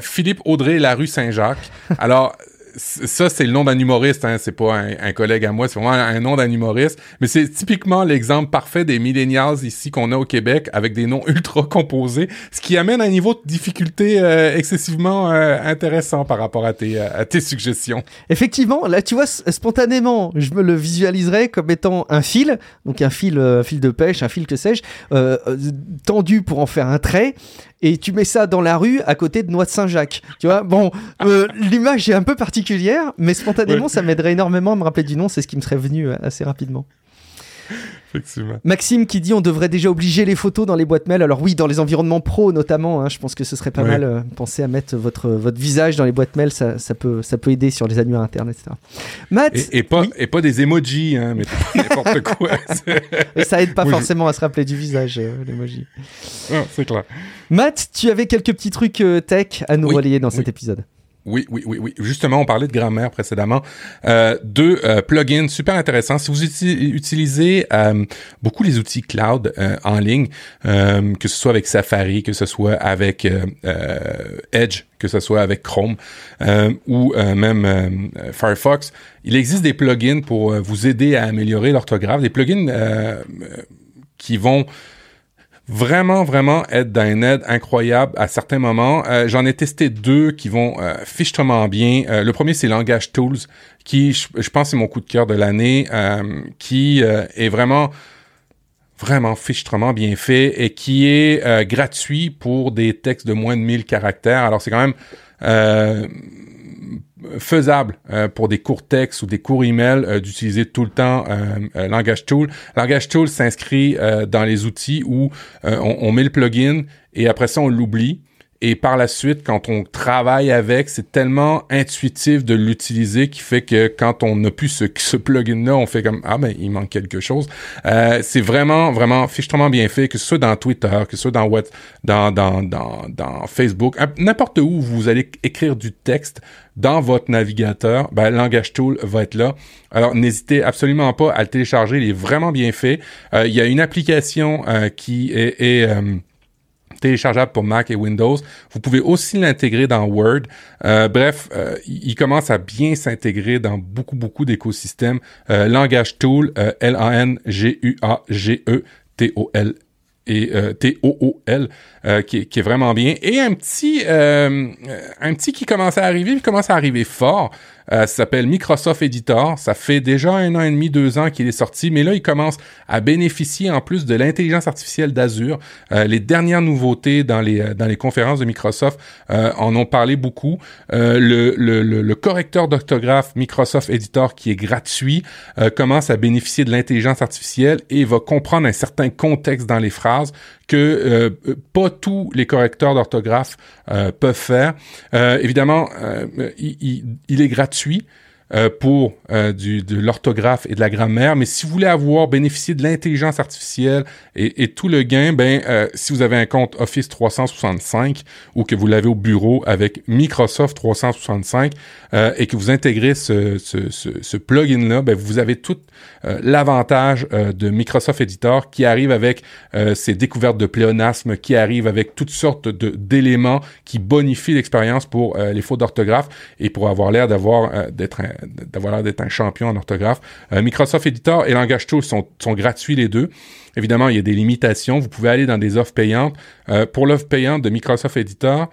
Philippe Audrey Larue Saint-Jacques. Alors, ça, c'est le nom d'un humoriste, hein, c'est pas un, collègue à moi, c'est vraiment un, nom d'un humoriste. Mais c'est typiquement l'exemple parfait des millennials ici qu'on a au Québec avec des noms ultra composés, ce qui amène un niveau de difficulté euh, excessivement euh, intéressant par rapport à tes, euh, à tes suggestions. Effectivement, là, tu vois, spontanément, je me le visualiserais comme étant un fil, donc un fil, fil de pêche, un fil que sais-je, tendu pour en faire un trait, et tu mets ça dans la rue à côté de Noix de Saint-Jacques. Tu vois, bon, euh, l'image est un peu particulière, mais spontanément, ça m'aiderait énormément à me rappeler du nom. C'est ce qui me serait venu euh, assez rapidement. Maxime qui dit on devrait déjà obliger les photos dans les boîtes mail. Alors oui, dans les environnements pro notamment, hein, je pense que ce serait pas mal. Euh, penser à mettre votre, votre visage dans les boîtes mail, ça, ça, peut, ça peut aider sur les annuaires internes, etc. Matt, et, pas, et pas des emojis, hein, mais n'importe quoi. et ça aide pas forcément à se rappeler du visage, euh, l'emoji. c'est clair. Matt, tu avais quelques petits trucs euh, tech à nous relayer dans cet épisode. Oui, oui, oui, oui. Justement, on parlait de grammaire précédemment. Euh, deux euh, plugins super intéressants. Si vous utilisez euh, beaucoup les outils cloud euh, en ligne, que ce soit avec Safari, que ce soit avec Edge, que ce soit avec Chrome ou même Firefox, il existe des plugins pour vous aider à améliorer l'orthographe. Des plugins qui vont vraiment, vraiment être d'un aide incroyable à certains moments. Euh, j'en ai testé deux qui vont euh, fichtrement bien. Euh, le premier, c'est Langage Tools, qui, je, pense, c'est mon coup de cœur de l'année, euh, qui est vraiment vraiment fichtrement bien fait et qui est gratuit pour des textes de moins de 1000 caractères. Alors, c'est quand même faisable euh, pour des courts textes ou des courts emails euh, d'utiliser tout le temps euh, Langage Tool. Langage Tool s'inscrit dans les outils où on, met le plugin et après ça on l'oublie et par la suite, quand on travaille avec, c'est tellement intuitif de l'utiliser qui fait que quand on n'a plus ce, plugin-là, on fait comme ah ben il manque quelque chose. Euh, c'est vraiment vraiment fichtrement bien fait, que ce soit dans Twitter, que ce soit dans what, dans dans dans, dans Facebook, n'importe où vous allez écrire du texte dans votre navigateur, ben Langage Tool va être là. Alors n'hésitez absolument pas à le télécharger, il est vraiment bien fait. Euh, il y a une application euh, qui est, est euh, téléchargeable pour Mac et Windows. Vous pouvez aussi l'intégrer dans Word. Euh, bref, euh, il commence à bien s'intégrer dans beaucoup, beaucoup d'écosystèmes. Euh, Langage Tool, L-A-N-G-U-A-G-E-T-O-L et T-O-O-L, qui, qui, est vraiment bien. Et un petit, un petit qui commence à arriver, il commence à arriver fort. Euh, s'appelle Microsoft Editor. Ça fait déjà un an et demi, deux ans qu'il est sorti, mais là, il commence à bénéficier en plus de l'intelligence artificielle d'Azure. Euh, les dernières nouveautés dans les, euh, dans les conférences de Microsoft en ont parlé beaucoup. Le, le, le, correcteur d'orthographe Microsoft Editor, qui est gratuit, commence à bénéficier de l'intelligence artificielle et va comprendre un certain contexte dans les phrases que pas tous les correcteurs d'orthographe peuvent faire. évidemment, il, il, il, est gratuit euh, pour euh, du, de l'orthographe et de la grammaire. Mais si vous voulez avoir bénéficié de l'intelligence artificielle et, et, tout le gain, ben euh, si vous avez un compte Office 365 ou que vous l'avez au bureau avec Microsoft 365 et que vous intégrez ce, ce, ce, ce plugin-là, ben vous avez tout l'avantage de Microsoft Editor qui arrive avec ses découvertes de pléonasme, qui arrive avec toutes sortes d'éléments qui bonifient l'expérience pour les fautes d'orthographe et pour avoir l'air d'avoir d'être d'avoir l'air d'être un champion en orthographe. Euh, Microsoft Editor et Language Tools sont, sont gratuits les deux. Évidemment, il y a des limitations. Vous pouvez aller dans des offres payantes. Euh, pour l'offre payante de Microsoft Editor,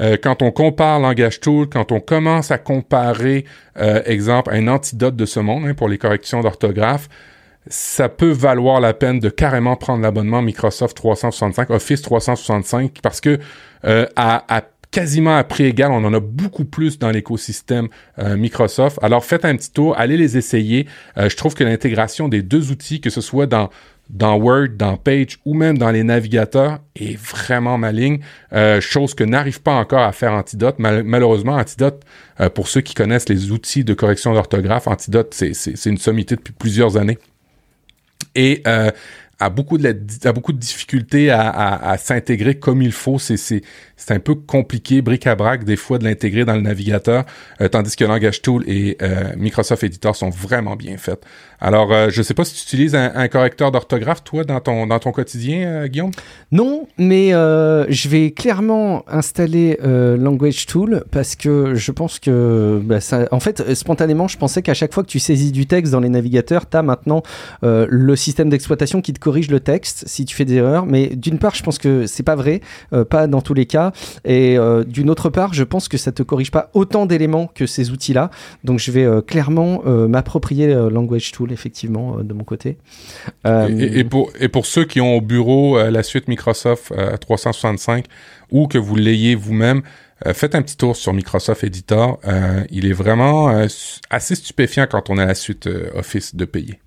euh, quand on compare Langage Tool, quand on commence à comparer, euh, exemple, un antidote de ce monde hein, pour les corrections d'orthographe, ça peut valoir la peine de carrément prendre l'abonnement Microsoft 365, Office 365, parce que euh, à, à quasiment à prix égal. On en a beaucoup plus dans l'écosystème euh, Microsoft. Alors faites un petit tour, allez les essayer. Euh, je trouve que l'intégration des deux outils, que ce soit dans dans Word, dans Page ou même dans les navigateurs est vraiment maligne, euh, chose que n'arrive pas encore à faire Antidote. malheureusement, Antidote, pour ceux qui connaissent les outils de correction d'orthographe, Antidote, c'est une sommité depuis plusieurs années. Et a beaucoup de a beaucoup de difficultés à, à, à s'intégrer comme il faut. C'est c'est c'est un peu compliqué, bric-à-brac des fois de l'intégrer dans le navigateur, euh, tandis que Langage Tool et euh, Microsoft Editor sont vraiment bien faits. Alors, euh, je sais pas si tu utilises un, un correcteur d'orthographe toi dans ton dans ton quotidien, Guillaume? Non, mais je vais clairement installer Language Tool parce que je pense que bah, ça, en fait, spontanément, je pensais qu'à chaque fois que tu saisis du texte dans les navigateurs, tu as maintenant le système d'exploitation qui te corrige le texte si tu fais des erreurs. Mais d'une part, je pense que c'est pas vrai, euh, pas dans tous les cas. Et euh, d'une autre part, je pense que ça te corrige pas autant d'éléments que ces outils-là. Donc je vais euh, clairement m'approprier Language Tool effectivement de mon côté. Et, pour et pour ceux qui ont au bureau la suite Microsoft 365 ou que vous l'ayez vous-même. faites un petit tour sur Microsoft Editor. il est vraiment assez stupéfiant quand on a la suite Office de payer.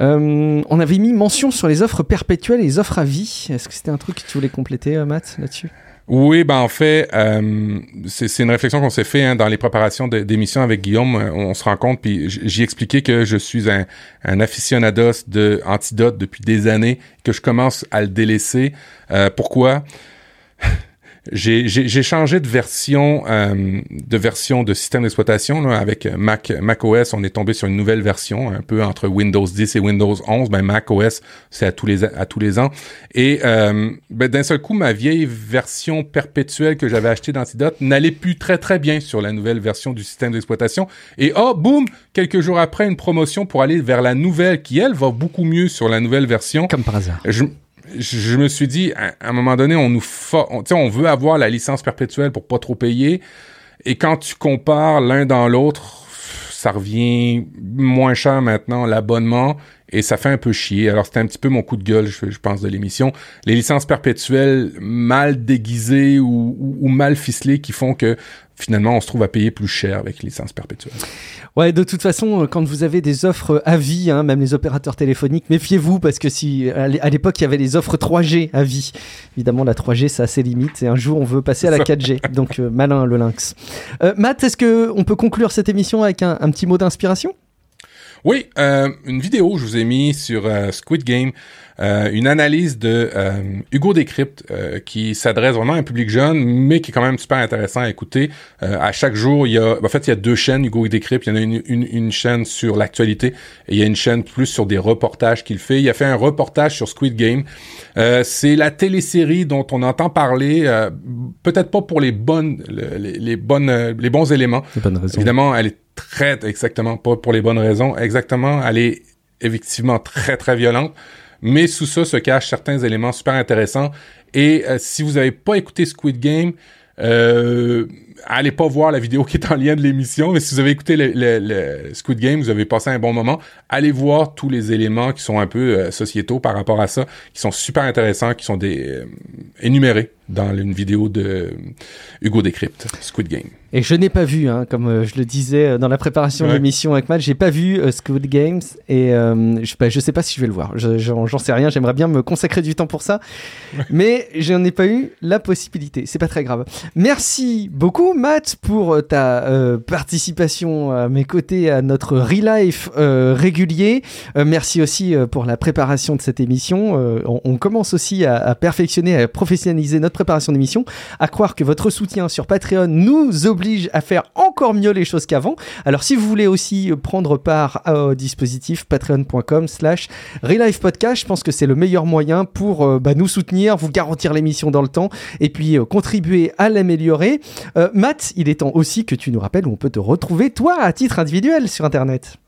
Euh, on avait mis mention sur les offres perpétuelles et les offres à vie. Est-ce que c'était un truc que tu voulais compléter, euh, Matt, là-dessus? Oui, ben en fait, euh, c'est une réflexion qu'on s'est fait hein, dans les préparations d'émissions avec Guillaume. On se rend compte, puis j'ai expliqué que je suis un, un aficionados de Antidote depuis des années, que je commence à le délaisser. pourquoi? J'ai changé de version euh, de version de système d'exploitation avec Mac Mac OS. On est tombé sur une nouvelle version, un peu entre Windows 10 et Windows 11. Ben Mac OS, c'est à tous les à tous les ans. Et euh, ben, d'un seul coup, ma vieille version perpétuelle que j'avais achetée d'Antidote n'allait plus très très bien sur la nouvelle version du système d'exploitation. Et oh, boum, quelques jours après, une promotion pour aller vers la nouvelle qui elle va beaucoup mieux sur la nouvelle version. Comme par hasard. Je, je me suis dit, à, un moment donné, on nous on, on veut avoir la licence perpétuelle pour pas trop payer. Et quand tu compares l'un dans l'autre, ça revient moins cher maintenant, l'abonnement, et ça fait un peu chier. Alors, c'était un petit peu mon coup de gueule, je, pense, de l'émission. Les licences perpétuelles mal déguisées ou, ou, mal ficelées qui font que finalement, on se trouve à payer plus cher avec les licences perpétuelles. Ouais, de toute façon, euh, quand vous avez des offres à vie, hein, même les opérateurs téléphoniques, méfiez-vous parce que si à l'époque il y avait les offres 3G à vie, évidemment la 3G ça a ses limites et un jour on veut passer à la 4G, donc euh, malin le lynx. Euh, Matt, est-ce que on peut conclure cette émission avec un, un petit mot d'inspiration? Oui, euh, une vidéo je vous ai mis sur Squid Game. Euh, une analyse de euh, Hugo Décrypte euh, qui s'adresse vraiment à un public jeune, mais qui est quand même super intéressant à écouter. à chaque jour, il y a, en fait, il y a deux chaînes Hugo Décrypte. Il y en a une, une, une chaîne sur l'actualité et il y a une chaîne plus sur des reportages qu'il fait. Il a fait un reportage sur Squid Game. c'est la télésérie dont on entend parler, peut-être pas pour les bonnes, les, les bonnes, les bons éléments. Évidemment, elle est très exactement pas pour les bonnes raisons. Exactement, elle est effectivement très très violente mais sous ça se cachent certains éléments super intéressants. Et euh, si vous n'avez pas écouté Squid Game, euh, allez pas voir la vidéo qui est en lien de l'émission, mais si vous avez écouté le, le, Squid Game, vous avez passé un bon moment, allez voir tous les éléments qui sont un peu euh, sociétaux par rapport à ça, qui sont super intéressants, qui sont des euh, énumérés dans une vidéo de Hugo Décrypte, Squid Game. Et je n'ai pas vu, hein, comme euh, je le disais dans la préparation de l'émission avec Matt, j'ai pas vu Squid Games et je, bah, je sais pas si je vais le voir. J'en sais rien, j'aimerais bien me consacrer du temps pour ça, mais je n'en ai pas eu la possibilité. C'est pas très grave. Merci beaucoup Matt, pour ta participation à mes côtés à notre Relife régulier. merci aussi pour la préparation de cette émission. On, commence aussi à, à, perfectionner, à professionnaliser notre préparation d'émission. À croire que votre soutien sur Patreon nous oblige à faire encore mieux les choses qu'avant. Alors si vous voulez aussi prendre part au dispositif patreon.com slash Podcast, je pense que c'est le meilleur moyen pour bah, nous soutenir, vous garantir l'émission dans le temps et puis contribuer à l'améliorer. Matt, il est temps aussi que tu nous rappelles où on peut te retrouver, toi, à titre individuel sur Internet.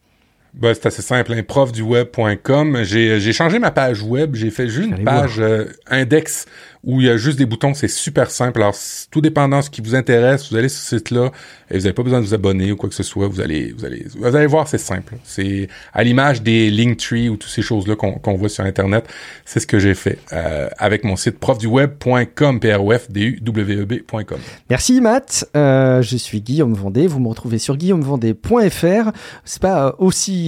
Bah, c'est assez simple, hein, profduweb.com. J'ai changé ma page web, j'ai fait juste une page index où il y a juste des boutons, c'est super simple. Alors, tout dépendant de ce qui vous intéresse, vous allez sur ce site-là et vous n'avez pas besoin de vous abonner ou quoi que ce soit. Vous allez, vous allez, vous allez voir, c'est simple. C'est à l'image des Linktree ou toutes ces choses-là qu'on voit sur Internet. C'est ce que j'ai fait euh, avec mon site profduweb.com, p r o f d u w e b.com. Merci Matt. Euh, je suis Guillaume Vendée. Vous me retrouvez sur guillaumevendée.fr. C'est pas euh,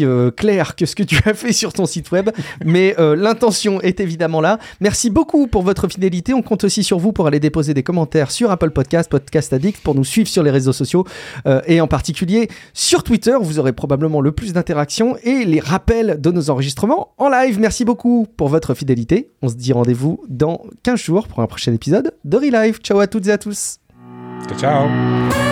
euh, clair que ce que tu as fait sur ton site web, mais euh, l'intention est évidemment là. Merci beaucoup pour votre fidélité on compte aussi sur vous pour aller déposer des commentaires sur Apple Podcast, Podcast Addict, pour nous suivre sur les réseaux sociaux euh, et en particulier sur Twitter. Vous aurez probablement le plus d'interactions et les rappels de nos enregistrements en live. Merci beaucoup pour votre fidélité. On se dit rendez-vous dans 15 jours pour un prochain épisode de Relive. Ciao à toutes et à tous. Ciao. ciao.